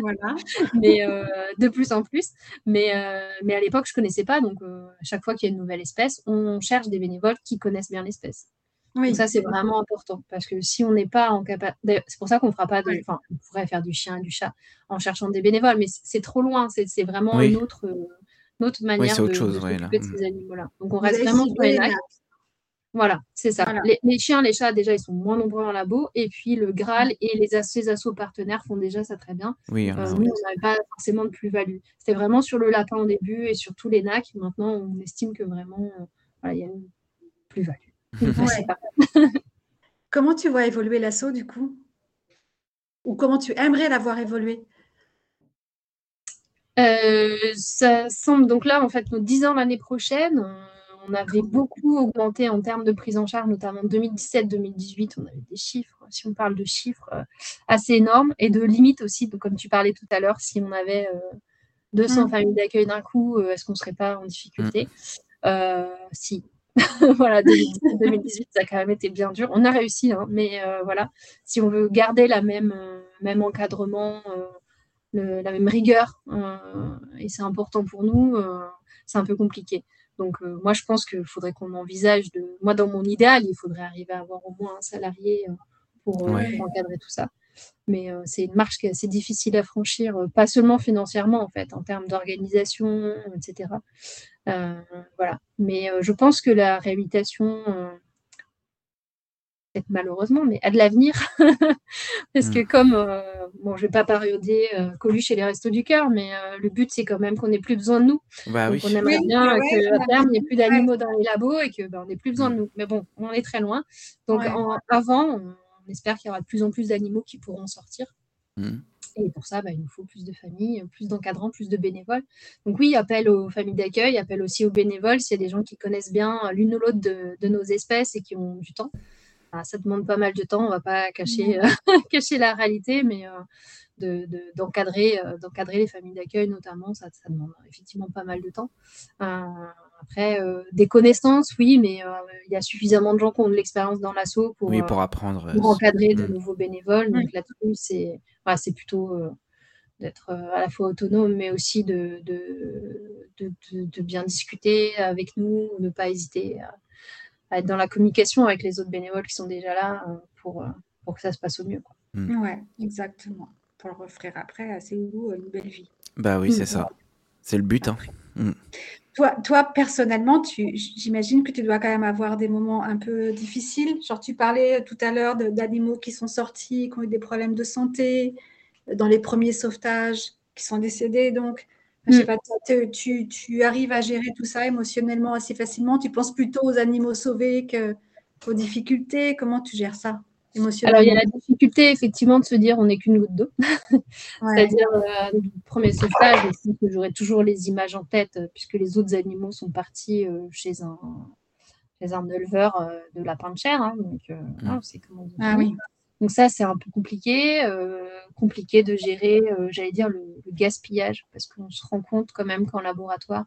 Voilà. mais de plus en plus. Mais, mais à l'époque, je connaissais pas. Donc, à chaque fois qu'il y a une nouvelle espèce, on cherche des bénévoles qui connaissent bien l'espèce. Oui. ça, c'est vraiment important parce que si on n'est pas en capacité. C'est pour ça qu'on ne fera pas de. Enfin, on pourrait faire du chien et du chat en cherchant des bénévoles, mais c'est trop loin. C'est vraiment une, autre, une autre manière de, chose, de de mmh. ces animaux-là. Donc, on reste vraiment sur les Voilà, c'est ça. Les, chiens, les chats, déjà, ils sont moins nombreux en labo. Et puis, le Graal mmh. et les assos partenaires font déjà ça très bien. Oui, euh, nous, on n'avait pas forcément de plus-value. C'était vraiment sur le lapin au début et sur tous les NAC. Maintenant, on estime que vraiment, euh, il y a une plus-value. comment tu vois évoluer l'assaut du coup? Ou comment tu aimerais l'avoir évolué? Euh, Ça semble donc là, en fait, nos 10 ans l'année prochaine, on, avait beaucoup augmenté en termes de prise en charge, notamment 2017-2018, on avait des chiffres, si on parle de chiffres, euh, assez énormes et de limites aussi. Donc, comme tu parlais tout à l'heure, si on avait 200 euh, mmh. familles d'accueil d'un coup, est-ce qu'on ne serait pas en difficulté? Mmh. Si, voilà, 2018, ça a quand même été bien dur. On a réussi, hein, mais euh, voilà, si on veut garder la même, euh, même encadrement, euh, la même rigueur, et c'est important pour nous, c'est un peu compliqué. Donc, moi, je pense qu'il faudrait qu'on envisage de. Moi, dans mon idéal, il faudrait arriver à avoir au moins un salarié pour, pour encadrer tout ça. Mais c'est une marche qui est assez difficile à franchir, pas seulement financièrement, en fait, en termes d'organisation, etc. Euh, voilà. Mais euh, je pense que la réhabilitation euh, peut-être malheureusement, mais a de l'avenir. Parce que mm. comme, bon, je vais pas parodier Coluche et les Restos du Cœur, mais le but, c'est quand même qu'on n'ait plus besoin de nous. Bah on aimerait bien qu'à terme, il n'y ait plus d'animaux dans les labos et qu'on ben, n'ait plus besoin de mm. nous. Mais bon, on est très loin. Donc, avant, on, espère qu'il y aura de plus en plus d'animaux qui pourront sortir. Mm. Et pour ça, bah, il nous faut plus de familles, plus d'encadrants, plus de bénévoles. Donc oui, appel aux familles d'accueil, appel aussi aux bénévoles, s'il y a des gens qui connaissent bien l'une ou l'autre de, nos espèces et qui ont du temps. Ah, ça demande pas mal de temps, on ne va pas cacher, mmh. cacher la réalité, mais euh, d'encadrer de, d'encadrer les familles d'accueil notamment, ça, ça, demande effectivement pas mal de temps. Euh, après, euh, des connaissances, oui, mais il y a suffisamment de gens qui ont de l'expérience dans l'assaut pour, pour apprendre. Pour encadrer de mmh. nouveaux bénévoles. Donc là-dessus, c'est c'est plutôt euh, d'être euh, à la fois autonome, mais aussi de, de, bien discuter avec nous, ne pas hésiter à, être dans la communication avec les autres bénévoles qui sont déjà là euh, pour, pour que ça se passe au mieux. Quoi. Mm. Ouais, exactement. Pour le refaire après, c'est une belle vie? Bah oui, c'est mm. ça. C'est le but. Hein. Toi, toi, personnellement, j'imagine que tu dois quand même avoir des moments un peu difficiles. Genre, tu parlais tout à l'heure d'animaux qui sont sortis, qui ont eu des problèmes de santé, dans les premiers sauvetages, qui sont décédés. Donc, je sais mm. pas, tu, tu, arrives à gérer tout ça émotionnellement assez facilement? Tu penses plutôt aux animaux sauvés qu'aux difficultés? Comment tu gères ça? Alors, il y a la difficulté, effectivement, de se dire on n'est qu'une goutte d'eau. C'est-à-dire, euh, le premier sauvetage, que j'aurai toujours les images en tête, euh, puisque les autres animaux sont partis euh, chez, un, chez un éleveur de lapin de chair. Hein, donc, mm. c'est comment ah, oui. Donc, ça, c'est un peu compliqué. compliqué de gérer, j'allais dire, le, le, gaspillage, parce qu'on se rend compte quand même qu'en laboratoire,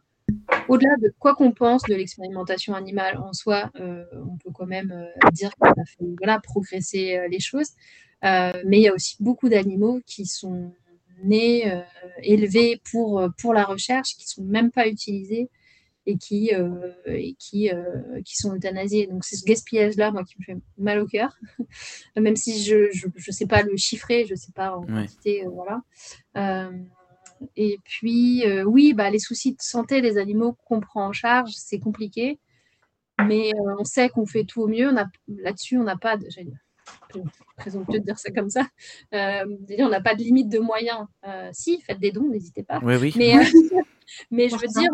au-delà de quoi qu'on pense de l'expérimentation animale en soi, euh, on peut quand même euh, dire qu'on a fait voilà, progresser euh, les choses. mais il y a aussi beaucoup d'animaux qui sont nés, élevés pour, pour la recherche, qui ne sont même pas utilisés et qui, et qui, qui sont euthanasiés. Donc c'est ce gaspillage-là, moi, qui me fait mal au cœur, même si je ne sais pas le chiffrer, je ne sais pas en quantité, voilà. Et puis, euh, oui, bah, les soucis de santé des animaux qu'on prend en charge, c'est compliqué. Mais euh, on sait qu'on fait tout au mieux. Là-dessus, on n'a pas, de, présomptueux de dire ça comme ça. on n'a pas de limite de moyens. si, faites des dons, n'hésitez pas. Oui, oui. Mais, mais je veux dire,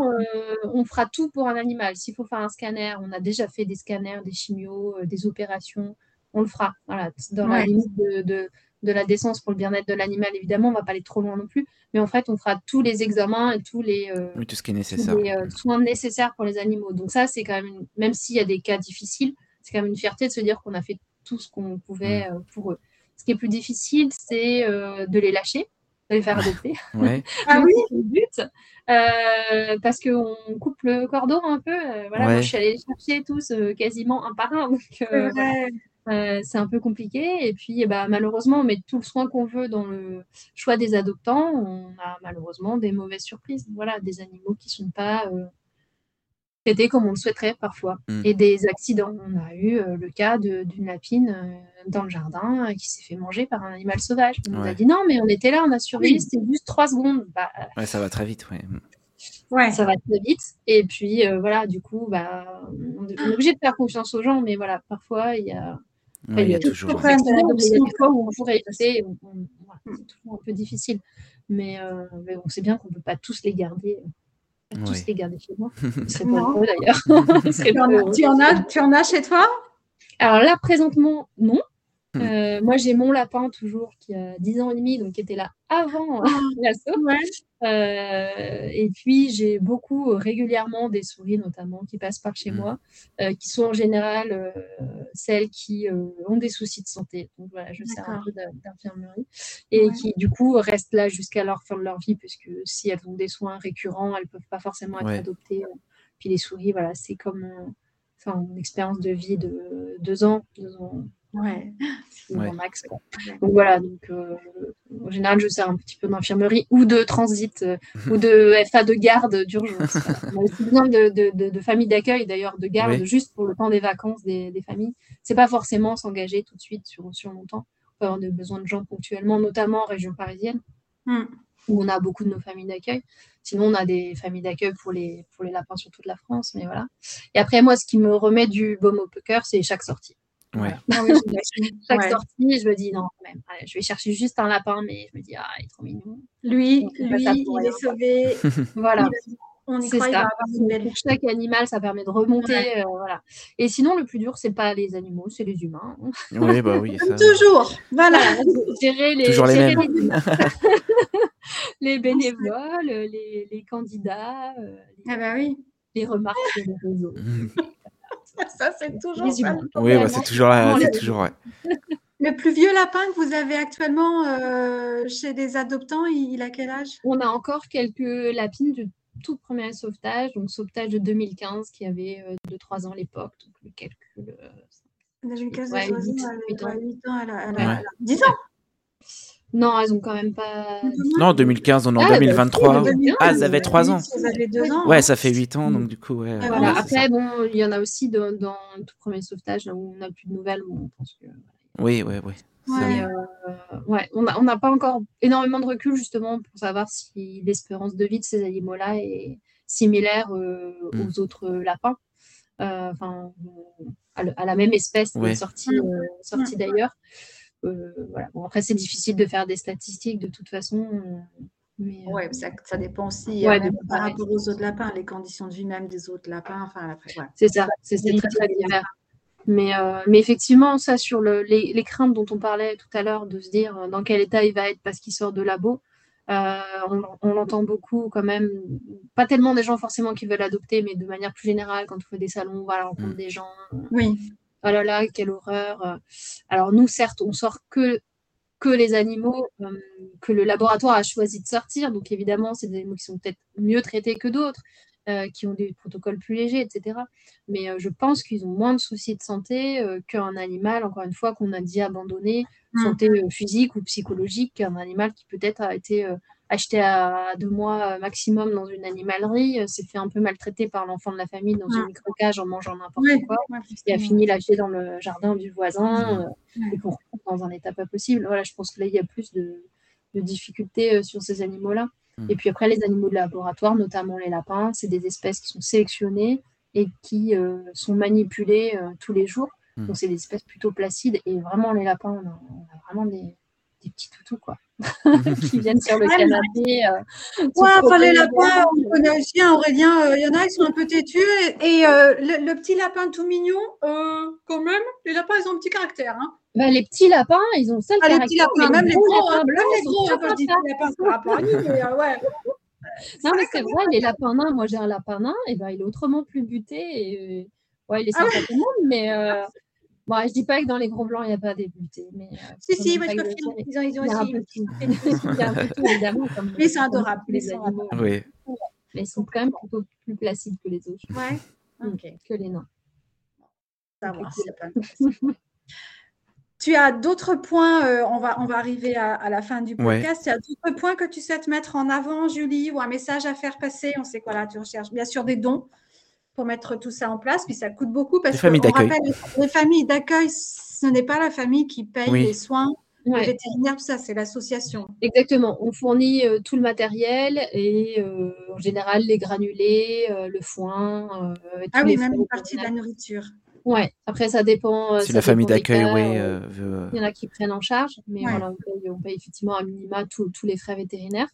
on fera tout pour un animal. S'il faut faire un scanner, on a déjà fait des scanners, des chimios, des opérations, on le fera. Voilà, dans la limite de de la décence pour le bien-être de l'animal, évidemment, on va pas aller trop loin non plus, mais en fait, on fera tous les examens et tous les, euh, tout ce qui est nécessaire. Euh, soins nécessaires pour les animaux. Donc ça, c'est quand même, même s'il y a des cas difficiles, c'est quand même une fierté de se dire qu'on a fait tout ce qu'on pouvait mm. euh, pour eux. Ce qui est plus difficile, c'est de les lâcher, de les faire adopter. ah oui, c'est le but. parce qu'on coupe le cordon un peu. voilà, moi, je suis allée les chercher tous quasiment un par un. Donc, euh, c'est un peu compliqué. Et puis, bah, malheureusement, on met tout le soin qu'on veut dans le choix des adoptants. On a malheureusement des mauvaises surprises. Voilà, des animaux qui ne sont pas euh, traités comme on le souhaiterait parfois. Mm. Et des accidents. On a eu euh, le cas d'une lapine dans le jardin qui s'est fait manger par un animal sauvage. On nous a dit non, mais on était là, on a surveillé, c'était juste trois secondes. Bah, ouais, ça va très vite, ouais. Ouais. Ça va très vite. Et puis, voilà, du coup, bah, on est obligé de faire confiance aux gens, mais voilà, parfois, il y a il y a toujours. Il y a des fois où on pourrait c'est toujours un peu difficile. Mais, euh, mais on sait bien qu'on ne peut pas tous les garder. Tous les garder chez moi. Ce serait pas heureux d'ailleurs. tu, en as, tu en as chez toi? Alors là, présentement, non. Hmm. Euh, moi, j'ai mon lapin toujours qui a 10 ans et demi, donc qui était là avant ah, l'assaut. Euh, et puis, j'ai beaucoup euh, régulièrement des souris, notamment, qui passent par chez hmm. moi, qui sont en général celles qui ont des soucis de santé. Donc voilà, je sers un peu d'infirmerie. Et qui, du coup, restent là jusqu'à la fin de leur vie, puisque si elles ont des soins récurrents, elles ne peuvent pas forcément être adoptées. Puis les souris, voilà, c'est comme une expérience de vie de deux ans, deux ans Ouais, max. Donc voilà, donc, euh, en général, je sers un petit peu d'infirmerie ou de transit euh, ou de FA de garde d'urgence. On a aussi besoin de, de, de, familles d'accueil, d'ailleurs, de garde, juste pour le temps des vacances des, des familles. C'est pas forcément s'engager tout de suite sur, sur longtemps. On peut avoir des besoins de gens ponctuellement, notamment en région parisienne, hmm. où on a beaucoup de nos familles d'accueil. Sinon, on a des familles d'accueil pour les, pour les lapins sur toute la France, mais voilà. Et après, moi, ce qui me remet du baume au cœur, c'est chaque sortie. Ouais. Chaque sortie, je me dis non, quand même, je vais chercher juste un lapin, mais je me dis, ah, il est trop mignon. Lui, lui il est sauvé. voilà. On y croit, ça. Pour chaque animal, ça permet de remonter. Euh, voilà. Et sinon, le plus dur, c'est pas les animaux, c'est les humains. Oui, bah oui. Ça... Toujours. Voilà. gérer les, Toujours les, mêmes. les, bénévoles, les, les candidats, euh, les, ah bah oui. les remarques sur les réseaux. ça, c'est toujours Oui, bah, c'est toujours, c'est toujours Le plus vieux lapin que vous avez actuellement euh, chez des adoptants, il, a quel âge? On a encore quelques lapines du tout premier sauvetage, donc sauvetage de 2015 qui avait 2-3 euh, ans à l'époque. Donc le calcul. Euh, 2015, ouais, 8, 8, ans. 8 ans, elle a, elle a, 10 ans non, elles ont quand même pas. Non, 2015, on est en 2023. Ah, ah, elles avaient 3 ans. Elles avaient 2 ans. Ouais, ça fait 8 ans, donc du coup, ouais. Voilà. Après, bon, il y en a aussi dans, dans, le tout premier sauvetage où on n'a plus de nouvelles, on pense que. Oui, oui, oui. Ouais, euh, ouais. on n'a on pas encore énormément de recul justement pour savoir si l'espérance de vie de ces animaux-là est similaire euh, mm. aux autres lapins, euh, enfin à, à, la même espèce ouais. sortie, euh, sortie d'ailleurs. Euh, voilà. Bon, après, c'est difficile de faire des statistiques de toute façon. Euh, mais, euh, ouais, ça, ça, dépend aussi ouais, par rapport aux autres lapins, les conditions de vie même des autres lapins. Enfin, C'est ça, c'est très, très divers. Mais, mais, effectivement, ça, sur le, les, les, craintes dont on parlait tout à l'heure, de se dire dans quel état il va être parce qu'il sort de labo, euh, on, on l'entend beaucoup quand même. Pas tellement des gens forcément qui veulent adopter, mais de manière plus générale, quand on fait des salons, on va à la rencontre mmh. des gens. Oui oh là là, quelle horreur. Euh. Alors nous, certes, on sort que, que les animaux euh, que le laboratoire a choisi de sortir. Donc évidemment, c'est des animaux qui sont peut-être mieux traités que d'autres, euh, qui ont des protocoles plus légers, etc. Mais je pense qu'ils ont moins de soucis de santé qu'un animal, encore une fois, qu'on a dit abandonné, mmh. santé physique ou psychologique, qu'un animal qui peut-être a été acheté à deux mois maximum dans une animalerie, euh, s'est fait un peu maltraiter par l'enfant de la famille dans une micro-cage en mangeant n'importe quoi, et a fini lâché dans le jardin du voisin, euh, et qu'on retrouve dans un état pas possible. Voilà, je pense que là, il y a plus de, difficultés euh, sur ces animaux-là. Mm. Et puis après, les animaux de laboratoire, notamment les lapins, c'est des espèces qui sont sélectionnées et qui sont manipulées tous les jours Hmm. Donc, c'est des espèces plutôt placides. Et vraiment, les lapins, on a, vraiment des, petits toutous, quoi, qui viennent sur le canapé. Euh, ouais, enfin, les lapins, on connaît aussi un Aurélien. Euh, il y en a, ils sont un peu têtus. Et, euh, le, petit lapin tout mignon, quand même, les lapins, ils ont un petit caractère. Hein. Bah, les petits lapins, ils ont ça le ah, caractère. Les petits lapins, même les gros, hein, même les gros, hein, quand je dis lapins par rapport à nous, mais ouais. Non, mais c'est vrai, les lapins nains, moi j'ai un lapin nain, et ben, il est autrement plus buté. Et, ouais, il est ah sympa tout le monde, mais euh, bon, je dis pas que dans les gros blancs, il n'y a pas des butés. Mais, euh, si, si, moi je confirme, ils ont, ils ont aussi. Il y a un peu tout, évidemment. Comme, mais c'est adorable. Les animaux. Oui. Mais ils sont quand même plutôt plus placides que les autres. Ouais. Que les nains. Ça va, c'est pas tu as d'autres points, euh, on, va, on va arriver à, la fin du podcast. Tu as d'autres points que tu souhaites mettre en avant, Julie, ou un message à faire passer? On sait quoi là, tu recherches bien sûr des dons pour mettre tout ça en place, puis ça coûte beaucoup parce que rappelle, les familles d'accueil, ce n'est pas la famille qui paye les soins Les vétérinaires, tout ça, c'est l'association. Exactement. On fournit euh, tout le matériel et euh, en général les granulés, le foin. ah oui, même une partie de la nourriture. Ouais, après ça dépend. Euh, si la famille d'accueil, oui. Euh, euh, il y en a qui prennent en charge, mais voilà, on paye, effectivement à minima tous les frais vétérinaires.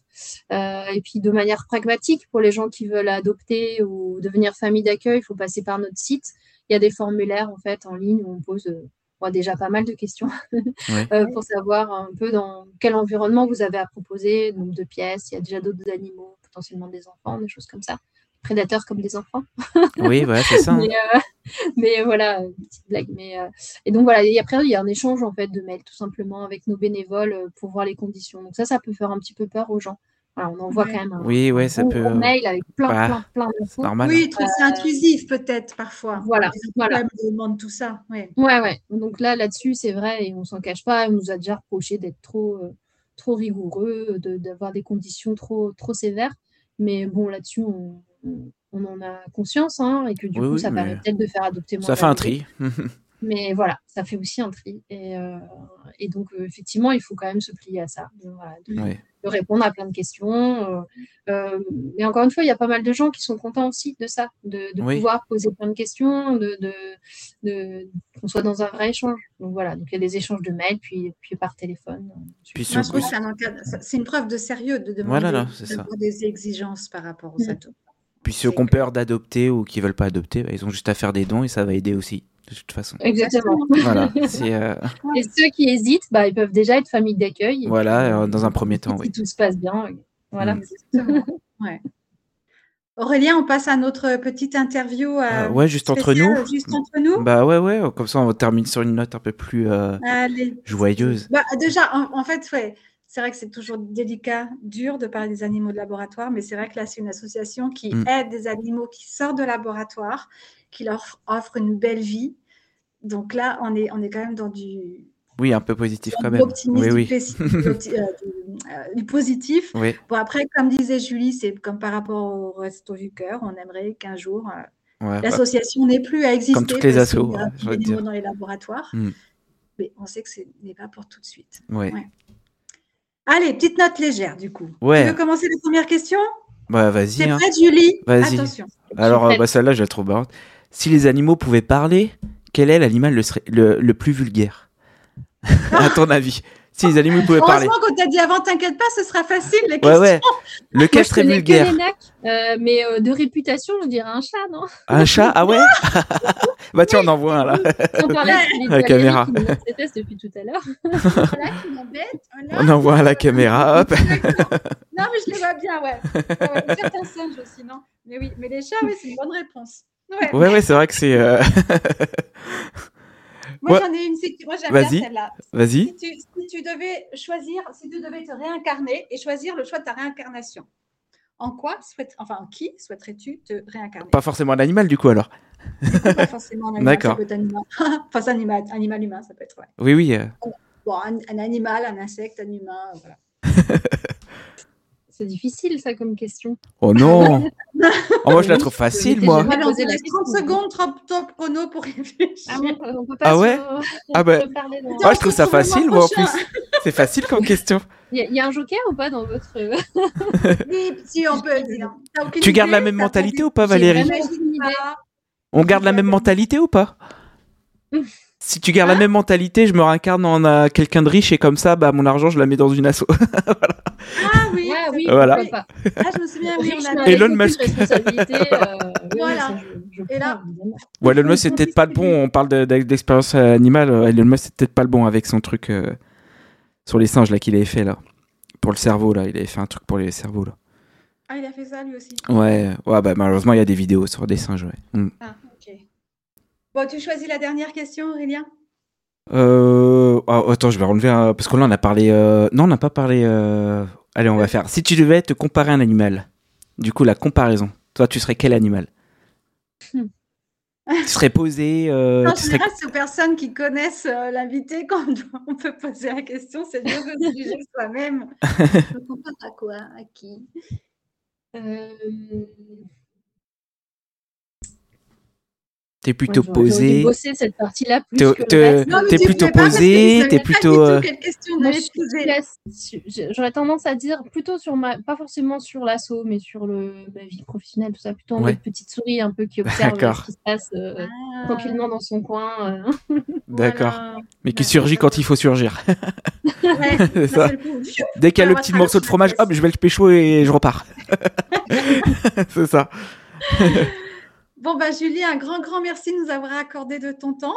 et puis de manière pragmatique, pour les gens qui veulent adopter ou devenir famille d'accueil, il faut passer par notre site. Il y a des formulaires en fait en ligne où on pose déjà pas mal de questions pour savoir un peu dans quel environnement vous avez à proposer, nombre de pièces, il y a déjà d'autres animaux, potentiellement des enfants, des choses comme ça prédateurs comme des enfants. oui, voilà, c'est ça. Hein. mais, euh, voilà, petite blague. Mais, euh, et donc voilà, et après, il y a un échange en fait de mails tout simplement avec nos bénévoles euh, pour voir les conditions. Donc ça, ça peut faire un petit peu peur aux gens. Voilà, on envoie quand même un, oui, ouais, ça peut... mail avec plein, plein, plein d'infos. Normal. Oui, c'est intrusif peut-être parfois. Voilà, voilà. On demande tout ça. Ouais, ouais. ouais. Donc là, là-dessus, c'est vrai, et on s'en cache pas. On nous a déjà reproché d'être trop, trop rigoureux, d'avoir des conditions trop, trop sévères. Mais bon, là-dessus, on, on en a conscience, hein, et que du coup, ça permet peut-être de faire adopter moins. Ça fait un tri. mais voilà, ça fait aussi un tri. Et, euh, donc, euh, effectivement, il faut quand même se plier à ça, de, répondre à plein de questions. Euh, mais encore une fois, il y a pas mal de gens qui sont contents aussi de ça, de, pouvoir poser plein de questions, de, qu'on soit dans un vrai échange. Donc voilà, donc il y a des échanges de mails, puis, puis par téléphone. Puis c'est une preuve de sérieux de demander des exigences par rapport aux mmh. Puis ceux qui ont peur d'adopter ou qui veulent pas adopter, bah, ils ont juste à faire des dons et ça va aider aussi, de toute façon. Exactement. Voilà. Euh, et ceux qui hésitent, bah, ils peuvent déjà être famille d'accueil. Voilà, euh, dans un premier temps, si tout se passe bien. Voilà. Mm. ouais. Aurélien, on passe à notre petite interview. Euh, ouais, juste entre nous. Juste entre nous. Bah ouais, ouais. Comme ça, on termine sur une note un peu plus joyeuse. Bah, déjà, en, en fait, ouais c'est vrai que c'est toujours délicat, dur de parler des animaux de laboratoire, mais c'est vrai que là, c'est une association qui mm. aide des animaux qui sortent de laboratoire, qui leur offre une belle vie. Donc là, on est, on est quand même dans du. Oui, un peu positif quand même. Oui, oui. Euh, euh, du, positif. Oui. Bon, après, comme disait Julie, c'est comme par rapport au Resto du Cœur. On aimerait qu'un jour, euh, l'association n'ait plus à exister. Comme toutes les assos. dans les laboratoires. Mm. Mais on sait que ce n'est pas pour tout de suite. Oui. Allez, petite note légère du coup. Ouais. Tu veux commencer la première question Bah vas-y. C'est hein. prêt, Julie? Vas-y. Attention. Alors, bah, celle-là, je la trouve marrante. Si les animaux pouvaient parler, quel est l'animal le, le, plus vulgaire? À ton avis si les animaux pouvaient parler. Heureusement qu'on t'a dit avant, t'inquiète pas, ce sera facile les questions. Ouais, ouais. Lequel serait vulgaire euh, Mais euh, de réputation, je dirais un chat, non? Un chat Ah ouais? Bah tiens, on en voit un là. On parlait à la caméra. depuis tout à l'heure. voilà, qui m'embête. On en voit à la caméra, hop. non, mais je les vois bien, ouais. ouais certains singes aussi, non? Mais oui, mais les chats, oui, c'est une bonne réponse. Ouais, ouais, ouais c'est vrai que c'est. Euh... Moi, j'en ai une. Moi, j'aime bien celle-là. Vas-y. Si, tu, devais choisir, si tu devais te réincarner et choisir le choix de ta réincarnation, en quoi, souhait... enfin, en qui souhaiterais-tu te réincarner? Pas forcément un animal, du coup, alors. Pas forcément un animal. D'accord. enfin, un animal, animal humain, ça peut être. Ouais. Oui, oui. Euh. Bon, un, un, animal, un insecte, un humain, voilà. C'est difficile, ça, comme question. Oh non oh, Moi, je la trouve facile, moi. On 30 secondes, top, chrono pour réfléchir. Ah, on peut pas ah ouais Ah bah... Moi, je trouve ça facile, moi, en plus. C'est facile comme question. Il y, a un joker ou pas dans votre... oui, si, on peut dire. Tu gardes la même mentalité ou pas, Valérie On garde la même mentalité ou pas Si tu gardes la hein même mentalité, je me réincarne en euh, quelqu'un de riche et comme ça, bah, mon argent, je la mets dans une asso. voilà. Ah oui, oui voilà. Ah, je me souviens, oui, on a Elon Musk. Euh, voilà. et là... Elon Musk, c'est peut-être pas le bon. On parle d'expérience animale. Elon Musk, c'est peut-être pas le bon avec son truc euh, sur les singes là qu'il avait fait là. Pour le cerveau là. Il avait fait un truc pour les cerveaux là. Ah, il a fait ça lui aussi Ouais, ouais bah, malheureusement, il y a des vidéos sur des singes, ouais. Mm. Ah, ok. Bon, tu choisis la dernière question, Aurélien? Euh... Oh, attends, je vais relever un... Parce que là, on a parlé... Euh, non, on n'a pas parlé... Euh, allez, on va faire... Si tu devais te comparer à un animal, du coup, la comparaison, toi, tu serais quel animal? Hmm. Tu serais posé... Euh... En général, c'est aux personnes qui connaissent euh, l'invité quand on peut poser la question. C'est dur de se juger soi-même. Je me compare à quoi? À qui euh, T'es plutôt posé. bosser cette partie-là plus T'es plutôt posé, t'es plutôt. Euh, j'aurais tendance à dire plutôt sur ma, pas forcément sur l'assaut, mais sur le ma vie professionnelle, tout ça, plutôt en mode petite souris un peu qui observe ce qui se passe euh, ah. tranquillement dans son coin. D'accord. Mais qui surgit quand il faut surgir. Dès qu'il y a le petit morceau de fromage, hop, je vais le pécho et je repars. C'est ça. Bon, bah, Julie, un grand, grand merci de nous avoir accordé de ton temps.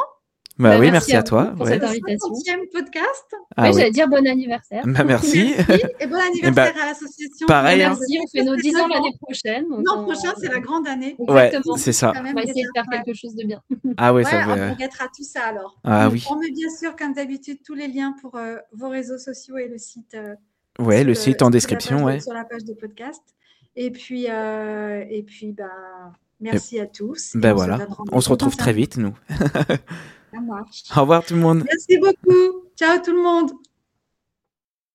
Bah, bah oui, merci, à, toi. Pour cette invitation. podcast. Ah, oui, j'allais dire bon anniversaire. Bah, merci. Et bon anniversaire bah, à l'association. Pareil. Hein. Merci, on fait nos 10 ans l'année prochaine. L'an prochain, c'est la grande année. Exactement. Ouais, c'est ça. On va essayer de faire quelque chose de bien. Ah ouais, ça va. On mettra tout ça alors. Ah oui. On met bien sûr, comme d'habitude, tous les liens pour euh, vos réseaux sociaux et le site. Euh, ouais, le site en description. Sur la page de podcast. Et puis, euh, et puis, bah Merci à tous. Ben voilà, on se retrouve très vite, nous. Ça marche. Au revoir tout le monde. Merci beaucoup. Ciao tout le monde.